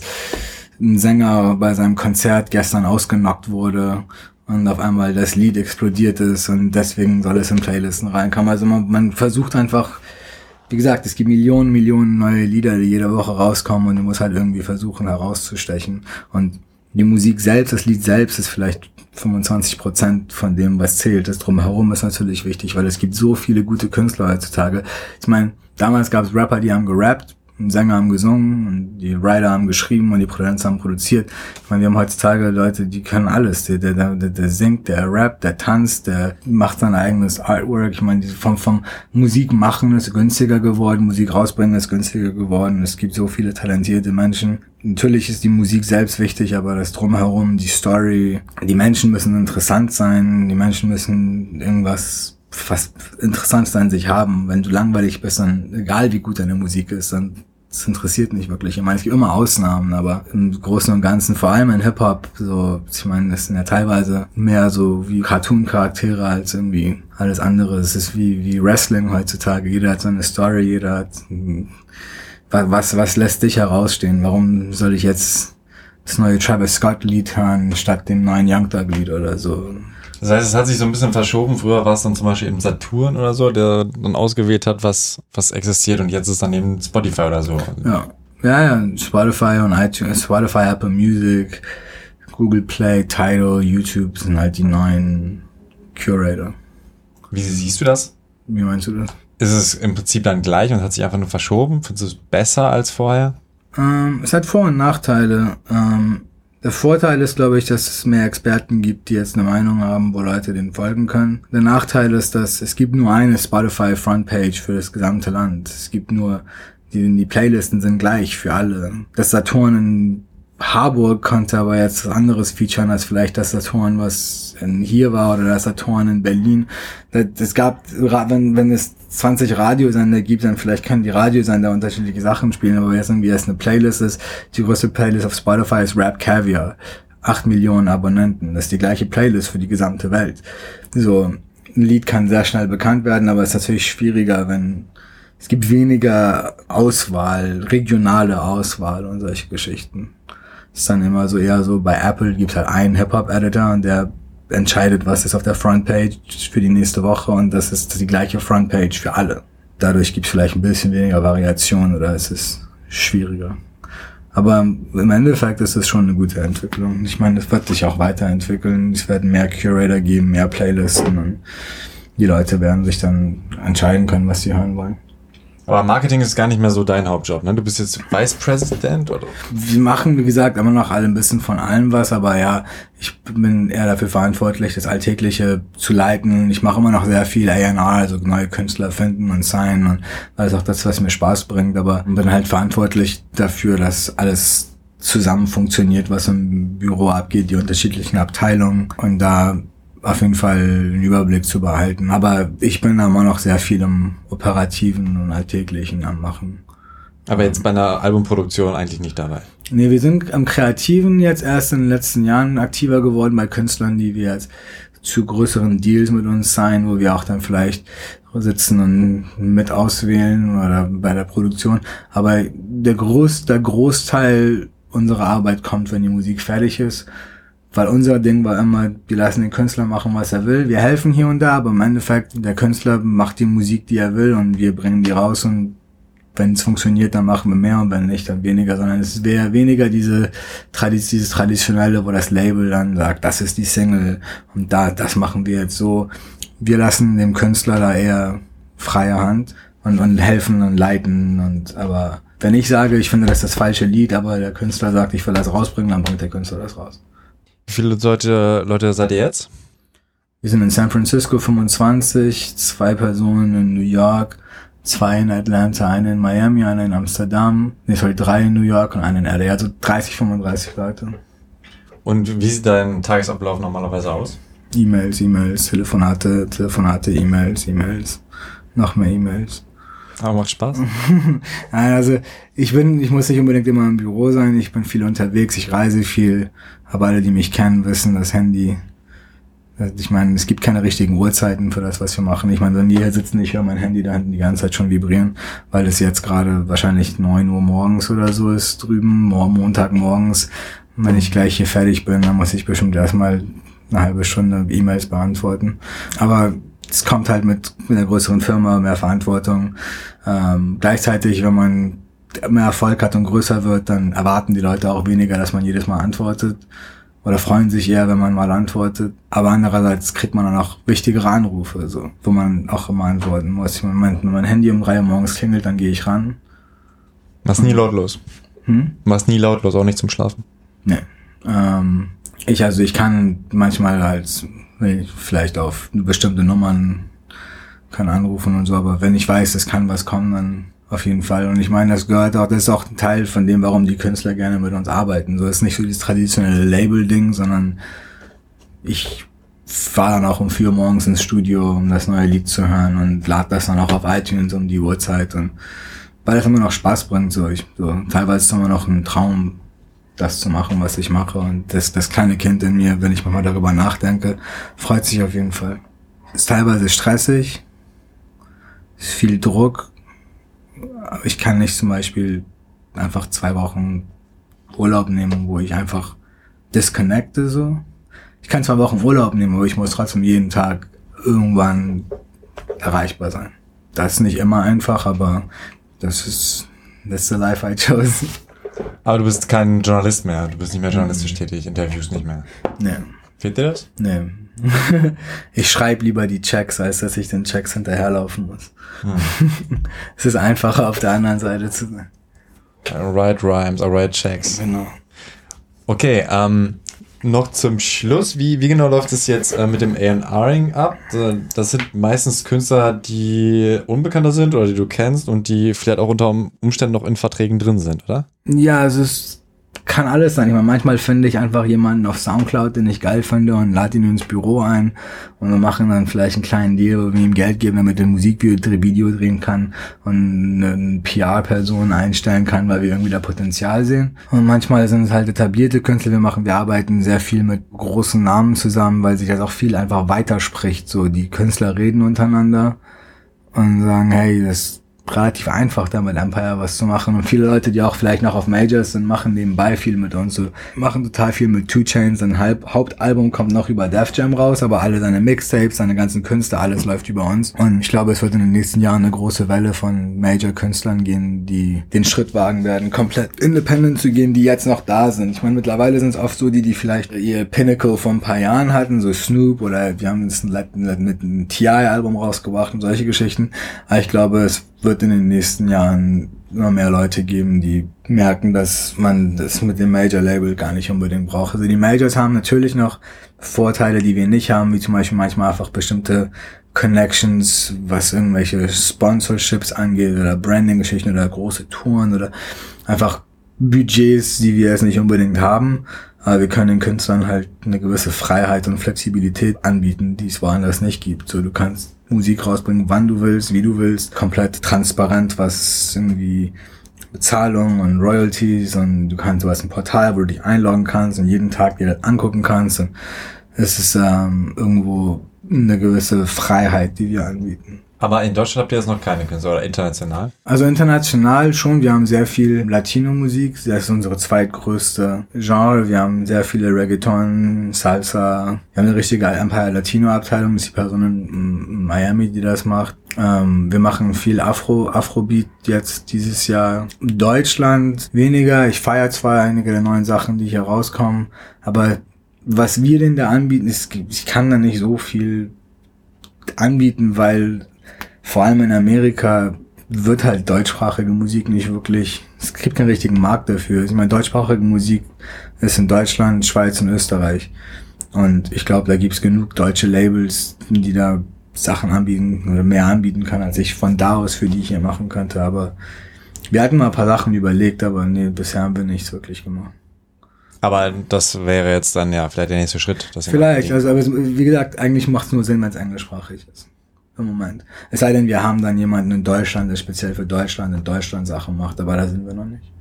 ein Sänger bei seinem Konzert gestern ausgenockt wurde und auf einmal das Lied explodiert ist und deswegen soll es in Playlisten reinkommen. Also man, man versucht einfach, wie gesagt, es gibt Millionen, Millionen neue Lieder, die jede Woche rauskommen und du musst halt irgendwie versuchen herauszustechen. Und die Musik selbst, das Lied selbst ist vielleicht 25 Prozent von dem, was zählt. Das drumherum ist natürlich wichtig, weil es gibt so viele gute Künstler heutzutage. Ich meine, damals gab es Rapper, die haben gerappt, Sänger haben gesungen und die Writer haben geschrieben und die Produzenten haben produziert. Ich meine, wir haben heutzutage Leute, die können alles. Der, der, der, der singt, der rappt, der tanzt, der macht sein eigenes Artwork. Ich meine, vom, vom Musik machen ist günstiger geworden, Musik rausbringen ist günstiger geworden. Es gibt so viele talentierte Menschen. Natürlich ist die Musik selbst wichtig, aber das Drumherum, die Story, die Menschen müssen interessant sein, die Menschen müssen irgendwas was Interessantes an sich haben. Wenn du langweilig bist, dann egal wie gut deine Musik ist, dann das interessiert mich wirklich. Ich meine, es gibt immer Ausnahmen, aber im Großen und Ganzen, vor allem in Hip-Hop, so, ich meine, das sind ja teilweise mehr so wie Cartoon-Charaktere als irgendwie alles andere. Es ist wie, wie Wrestling heutzutage. Jeder hat so eine Story, jeder hat, was, was lässt dich herausstehen? Warum soll ich jetzt das neue Travis Scott Lied hören, statt dem neuen Young Thug Lied oder so? Das heißt, es hat sich so ein bisschen verschoben. Früher war es dann zum Beispiel eben Saturn oder so, der dann ausgewählt hat, was, was existiert und jetzt ist dann eben Spotify oder so. Ja. Ja, ja, Spotify und iTunes, Spotify, Apple Music, Google Play, Tidal, YouTube sind halt die neuen Curator. Wie siehst du das? Wie meinst du das? Ist es im Prinzip dann gleich und hat sich einfach nur verschoben? Findest du es besser als vorher? Ähm, es hat Vor- und Nachteile. Ähm, der Vorteil ist, glaube ich, dass es mehr Experten gibt, die jetzt eine Meinung haben, wo Leute den folgen können. Der Nachteil ist, dass es gibt nur eine Spotify Frontpage für das gesamte Land. Es gibt nur, die, die Playlisten sind gleich für alle. Das Saturn in Harburg konnte aber jetzt was anderes featuren als vielleicht das Saturn, was hier war oder das Saturn in Berlin. Es gab, wenn, wenn es 20 Radiosender gibt, dann vielleicht können die Radiosender unterschiedliche Sachen spielen, aber jetzt irgendwie erst eine Playlist ist, die größte Playlist auf Spotify ist Rap Caviar. 8 Millionen Abonnenten. Das ist die gleiche Playlist für die gesamte Welt. So, ein Lied kann sehr schnell bekannt werden, aber es ist natürlich schwieriger, wenn es gibt weniger Auswahl, regionale Auswahl und solche Geschichten. Ist dann immer so eher so, bei Apple gibt halt einen Hip-Hop-Editor und der entscheidet, was ist auf der Frontpage für die nächste Woche und das ist die gleiche Frontpage für alle. Dadurch gibt es vielleicht ein bisschen weniger Variation oder es ist schwieriger. Aber im Endeffekt ist es schon eine gute Entwicklung. Ich meine, es wird sich auch weiterentwickeln. Es werden mehr Curator geben, mehr Playlisten und die Leute werden sich dann entscheiden können, was sie hören wollen. Aber Marketing ist gar nicht mehr so dein Hauptjob, ne? Du bist jetzt Vice President oder? Wir machen, wie gesagt, immer noch alle ein bisschen von allem was, aber ja, ich bin eher dafür verantwortlich, das Alltägliche zu leiten. Ich mache immer noch sehr viel A&R, also neue Künstler finden und signen und ist auch das, was mir Spaß bringt, aber bin halt verantwortlich dafür, dass alles zusammen funktioniert, was im Büro abgeht, die unterschiedlichen Abteilungen und da auf jeden Fall einen Überblick zu behalten. Aber ich bin da immer noch sehr viel im Operativen und Alltäglichen am Machen. Aber jetzt bei einer Albumproduktion eigentlich nicht dabei. Nee, wir sind am Kreativen jetzt erst in den letzten Jahren aktiver geworden bei Künstlern, die wir jetzt zu größeren Deals mit uns sein, wo wir auch dann vielleicht sitzen und mit auswählen oder bei der Produktion. Aber der, Groß, der Großteil unserer Arbeit kommt, wenn die Musik fertig ist. Weil unser Ding war immer, wir lassen den Künstler machen, was er will. Wir helfen hier und da, aber im Endeffekt, der Künstler macht die Musik, die er will und wir bringen die raus und wenn es funktioniert, dann machen wir mehr und wenn nicht, dann weniger, sondern es wäre weniger diese Tradiz dieses traditionelle, wo das Label dann sagt, das ist die Single und da, das machen wir jetzt so. Wir lassen dem Künstler da eher freie Hand und, und helfen und leiten und aber wenn ich sage, ich finde das ist das falsche Lied, aber der Künstler sagt, ich will das rausbringen, dann bringt der Künstler das raus. Wie viele Leute, Leute seid ihr jetzt? Wir sind in San Francisco 25, zwei Personen in New York, zwei in Atlanta, eine in Miami, eine in Amsterdam, nee, sorry, drei in New York und eine in LA, also 30, 35 Leute. Und wie sieht dein Tagesablauf normalerweise aus? E-Mails, E-Mails, Telefonate, Telefonate, E-Mails, E-Mails, noch mehr E-Mails. Aber macht Spaß. <laughs> Also ich bin, ich muss nicht unbedingt immer im Büro sein, ich bin viel unterwegs, ich reise viel, aber alle, die mich kennen, wissen, das Handy ich meine, es gibt keine richtigen Uhrzeiten für das, was wir machen. Ich meine, wenn wir hier sitzen, ich höre mein Handy da hinten die ganze Zeit schon vibrieren, weil es jetzt gerade wahrscheinlich neun Uhr morgens oder so ist drüben, Montag morgens. Und wenn ich gleich hier fertig bin, dann muss ich bestimmt erstmal eine halbe Stunde E-Mails beantworten. Aber es kommt halt mit, mit einer größeren Firma, mehr Verantwortung. Ähm, gleichzeitig, wenn man mehr Erfolg hat und größer wird, dann erwarten die Leute auch weniger, dass man jedes Mal antwortet oder freuen sich eher, wenn man mal antwortet. Aber andererseits kriegt man dann auch wichtigere Anrufe, so, wo man auch immer antworten muss. Ich meine, wenn mein Handy um drei Uhr morgens klingelt, dann gehe ich ran. Machst nie lautlos. Hm? Machst nie lautlos, auch nicht zum Schlafen. Nee. Ähm, ich, also ich kann manchmal halt vielleicht auf bestimmte Nummern kann anrufen und so, aber wenn ich weiß, es kann was kommen, dann auf jeden Fall. Und ich meine, das gehört auch, das ist auch ein Teil von dem, warum die Künstler gerne mit uns arbeiten. So ist nicht so dieses traditionelle Label-Ding, sondern ich fahre dann auch um vier morgens ins Studio, um das neue Lied zu hören und lade das dann auch auf iTunes um die Uhrzeit und weil das immer noch Spaß bringt, so ich, so teilweise ist es immer noch ein Traum, das zu machen, was ich mache und das, das kleine Kind in mir, wenn ich mal darüber nachdenke, freut sich auf jeden Fall. Ist teilweise stressig, ist viel Druck, aber ich kann nicht zum Beispiel einfach zwei Wochen Urlaub nehmen, wo ich einfach disconnecte so. Ich kann zwei Wochen Urlaub nehmen, aber ich muss trotzdem jeden Tag irgendwann erreichbar sein. Das ist nicht immer einfach, aber das ist that's the life I chose. Aber du bist kein Journalist mehr, du bist nicht mehr journalistisch tätig, Interviews nicht mehr. Nee. Fehlt dir das? Nee. <laughs> ich schreibe lieber die Checks, als dass ich den Checks hinterherlaufen muss. Hm. <laughs> es ist einfacher, auf der anderen Seite zu sein. Write Rhymes, or write Checks. Genau. Okay, ähm, noch zum Schluss, wie, wie genau läuft es jetzt äh, mit dem A&Ring ab? Das sind meistens Künstler, die unbekannter sind oder die du kennst und die vielleicht auch unter Umständen noch in Verträgen drin sind, oder? Ja, es ist kann alles sein. Ich meine, manchmal finde ich einfach jemanden auf Soundcloud, den ich geil finde und lade ihn ins Büro ein und wir machen dann vielleicht einen kleinen Deal, wo wir ihm Geld geben, damit er ein Musikvideo drehen kann und eine PR-Person einstellen kann, weil wir irgendwie da Potenzial sehen. Und manchmal sind es halt etablierte Künstler, wir machen, wir arbeiten sehr viel mit großen Namen zusammen, weil sich das auch viel einfach weiterspricht. So, die Künstler reden untereinander und sagen, hey, das relativ einfach, da mit Empire was zu machen. Und viele Leute, die auch vielleicht noch auf Majors sind, machen nebenbei viel mit uns. So, machen total viel mit Two Chains. Sein Hauptalbum kommt noch über Def Jam raus, aber alle seine Mixtapes, seine ganzen Künstler, alles läuft über uns. Und ich glaube, es wird in den nächsten Jahren eine große Welle von Major-Künstlern gehen, die den Schritt wagen werden, komplett independent zu gehen, die jetzt noch da sind. Ich meine, mittlerweile sind es oft so die, die vielleicht ihr Pinnacle vor ein paar Jahren hatten, so Snoop oder wir haben das mit einem TI-Album rausgebracht und solche Geschichten. Aber ich glaube, es wird in den nächsten Jahren immer mehr Leute geben, die merken, dass man das mit dem Major-Label gar nicht unbedingt braucht. Also die Majors haben natürlich noch Vorteile, die wir nicht haben, wie zum Beispiel manchmal einfach bestimmte Connections, was irgendwelche Sponsorships angeht oder Branding-Geschichten oder große Touren oder einfach Budgets, die wir jetzt nicht unbedingt haben. Aber wir können den Künstlern halt eine gewisse Freiheit und Flexibilität anbieten, die es woanders nicht gibt. So, du kannst Musik rausbringen, wann du willst, wie du willst, komplett transparent, was irgendwie Bezahlung und Royalties und du kannst, du hast ein Portal, wo du dich einloggen kannst und jeden Tag dir das angucken kannst und es ist ähm, irgendwo eine gewisse Freiheit, die wir anbieten. Aber in Deutschland habt ihr jetzt noch keine Künstler oder international? Also international schon. Wir haben sehr viel Latino-Musik. Das ist unsere zweitgrößte Genre. Wir haben sehr viele Reggaeton, Salsa. Wir haben eine richtige Empire Latino-Abteilung. Das ist die Person in Miami, die das macht. Ähm, wir machen viel Afro, Afrobeat jetzt dieses Jahr. Deutschland weniger. Ich feiere zwar einige der neuen Sachen, die hier rauskommen, aber was wir denn da anbieten, ist, ich kann da nicht so viel anbieten, weil vor allem in Amerika wird halt deutschsprachige Musik nicht wirklich, es gibt keinen richtigen Markt dafür. Ich meine, deutschsprachige Musik ist in Deutschland, Schweiz und Österreich. Und ich glaube, da gibt's genug deutsche Labels, die da Sachen anbieten oder mehr anbieten kann, als ich von da aus für die hier machen könnte. Aber wir hatten mal ein paar Sachen überlegt, aber nee, bisher haben wir nichts wirklich gemacht. Aber das wäre jetzt dann ja vielleicht der nächste Schritt. vielleicht, also aber wie gesagt, eigentlich macht es nur Sinn, wenn es englischsprachig ist im Moment. Es sei denn, wir haben dann jemanden in Deutschland, der speziell für Deutschland in Deutschland Sachen macht, aber da sind wir noch nicht.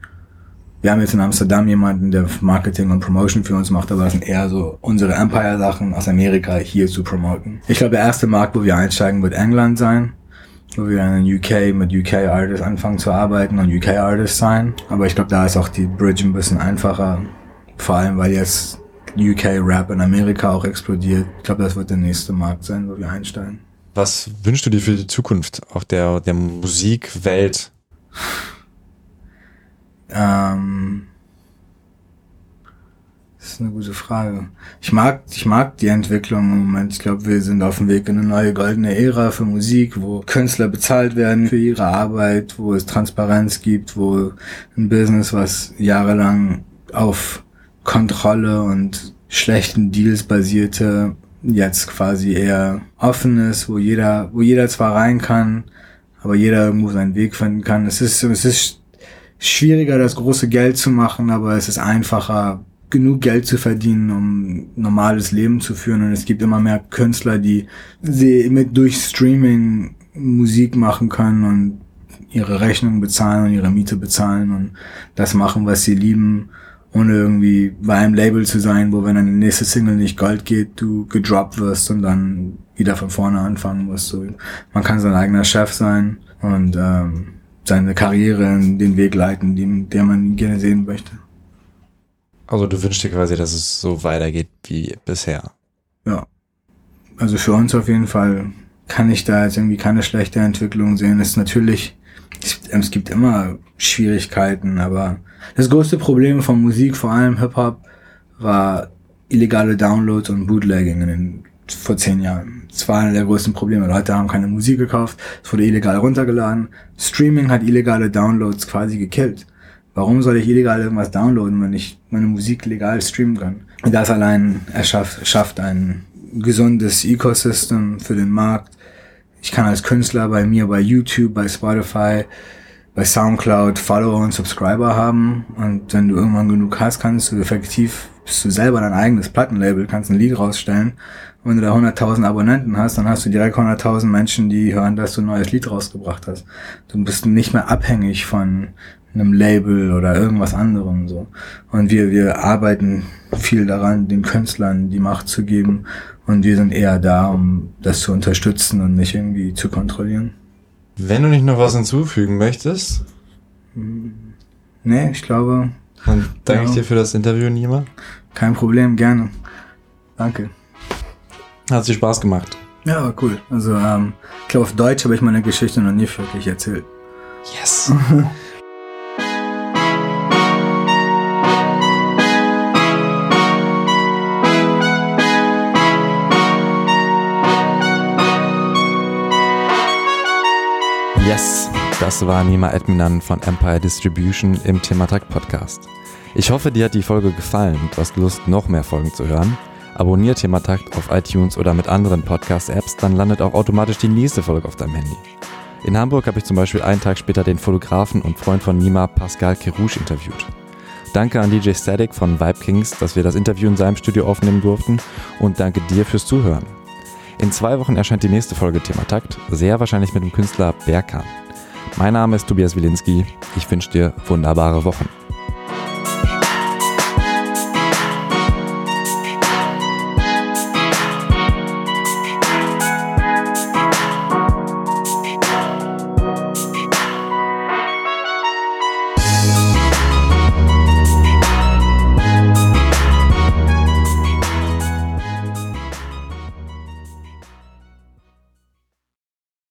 Wir haben jetzt in Amsterdam jemanden, der Marketing und Promotion für uns macht, aber das sind eher so unsere Empire-Sachen aus Amerika hier zu promoten. Ich glaube, der erste Markt, wo wir einsteigen, wird England sein, wo wir in UK mit UK Artists anfangen zu arbeiten und UK Artists sein. Aber ich glaube, da ist auch die Bridge ein bisschen einfacher, vor allem weil jetzt UK Rap in Amerika auch explodiert. Ich glaube, das wird der nächste Markt sein, wo wir einsteigen. Was wünschst du dir für die Zukunft auch der, der Musikwelt? Ähm, das ist eine gute Frage. Ich mag, ich mag die Entwicklung im Moment. Ich glaube, wir sind auf dem Weg in eine neue goldene Ära für Musik, wo Künstler bezahlt werden für ihre Arbeit, wo es Transparenz gibt, wo ein Business, was jahrelang auf Kontrolle und schlechten Deals basierte, jetzt quasi eher offen ist, wo jeder, wo jeder zwar rein kann, aber jeder irgendwo seinen Weg finden kann. Es ist, es ist schwieriger, das große Geld zu machen, aber es ist einfacher, genug Geld zu verdienen, um normales Leben zu führen. Und es gibt immer mehr Künstler, die sie mit durch Streaming Musik machen können und ihre Rechnung bezahlen und ihre Miete bezahlen und das machen, was sie lieben ohne irgendwie bei einem Label zu sein, wo wenn deine nächste Single nicht Gold geht, du gedroppt wirst und dann wieder von vorne anfangen musst. So, man kann sein eigener Chef sein und ähm, seine Karriere in den Weg leiten, den, den man gerne sehen möchte. Also du wünschst dir quasi, dass es so weitergeht wie bisher. Ja. Also für uns auf jeden Fall kann ich da jetzt irgendwie keine schlechte Entwicklung sehen. Es ist natürlich, es gibt immer Schwierigkeiten, aber das größte Problem von Musik, vor allem Hip-Hop, war illegale Downloads und Bootlegging in den, vor zehn Jahren. Das war einer der größten Probleme. Leute haben keine Musik gekauft, es wurde illegal runtergeladen. Streaming hat illegale Downloads quasi gekillt. Warum soll ich illegal irgendwas downloaden, wenn ich meine Musik legal streamen kann? Das allein erschafft, schafft ein gesundes Ecosystem für den Markt. Ich kann als Künstler bei mir bei YouTube, bei Spotify bei Soundcloud Follower und Subscriber haben und wenn du irgendwann genug hast, kannst du effektiv, bist du selber dein eigenes Plattenlabel, kannst ein Lied rausstellen. Und wenn du da 100.000 Abonnenten hast, dann hast du direkt 100.000 Menschen, die hören, dass du ein neues Lied rausgebracht hast. Du bist nicht mehr abhängig von einem Label oder irgendwas anderem so. Und wir, wir arbeiten viel daran, den Künstlern die Macht zu geben und wir sind eher da, um das zu unterstützen und nicht irgendwie zu kontrollieren. Wenn du nicht noch was hinzufügen möchtest. Nee, ich glaube. Dann danke ja. ich dir für das Interview, Nima. Kein Problem, gerne. Danke. Hat sich Spaß gemacht. Ja, war cool. Also, ähm, ich glaube, auf Deutsch habe ich meine Geschichte noch nie wirklich erzählt. Yes. <laughs> Yes, das war Nima Edminan von Empire Distribution im Thematakt Podcast. Ich hoffe, dir hat die Folge gefallen und du hast Lust, noch mehr Folgen zu hören. Abonnier Thematakt auf iTunes oder mit anderen Podcast-Apps, dann landet auch automatisch die nächste Folge auf deinem Handy. In Hamburg habe ich zum Beispiel einen Tag später den Fotografen und Freund von Nima, Pascal Kerouche, interviewt. Danke an DJ Static von Vibe Kings, dass wir das Interview in seinem Studio aufnehmen durften und danke dir fürs Zuhören. In zwei Wochen erscheint die nächste Folge Thema Takt, sehr wahrscheinlich mit dem Künstler Berkan. Mein Name ist Tobias Wilinski. Ich wünsche dir wunderbare Wochen.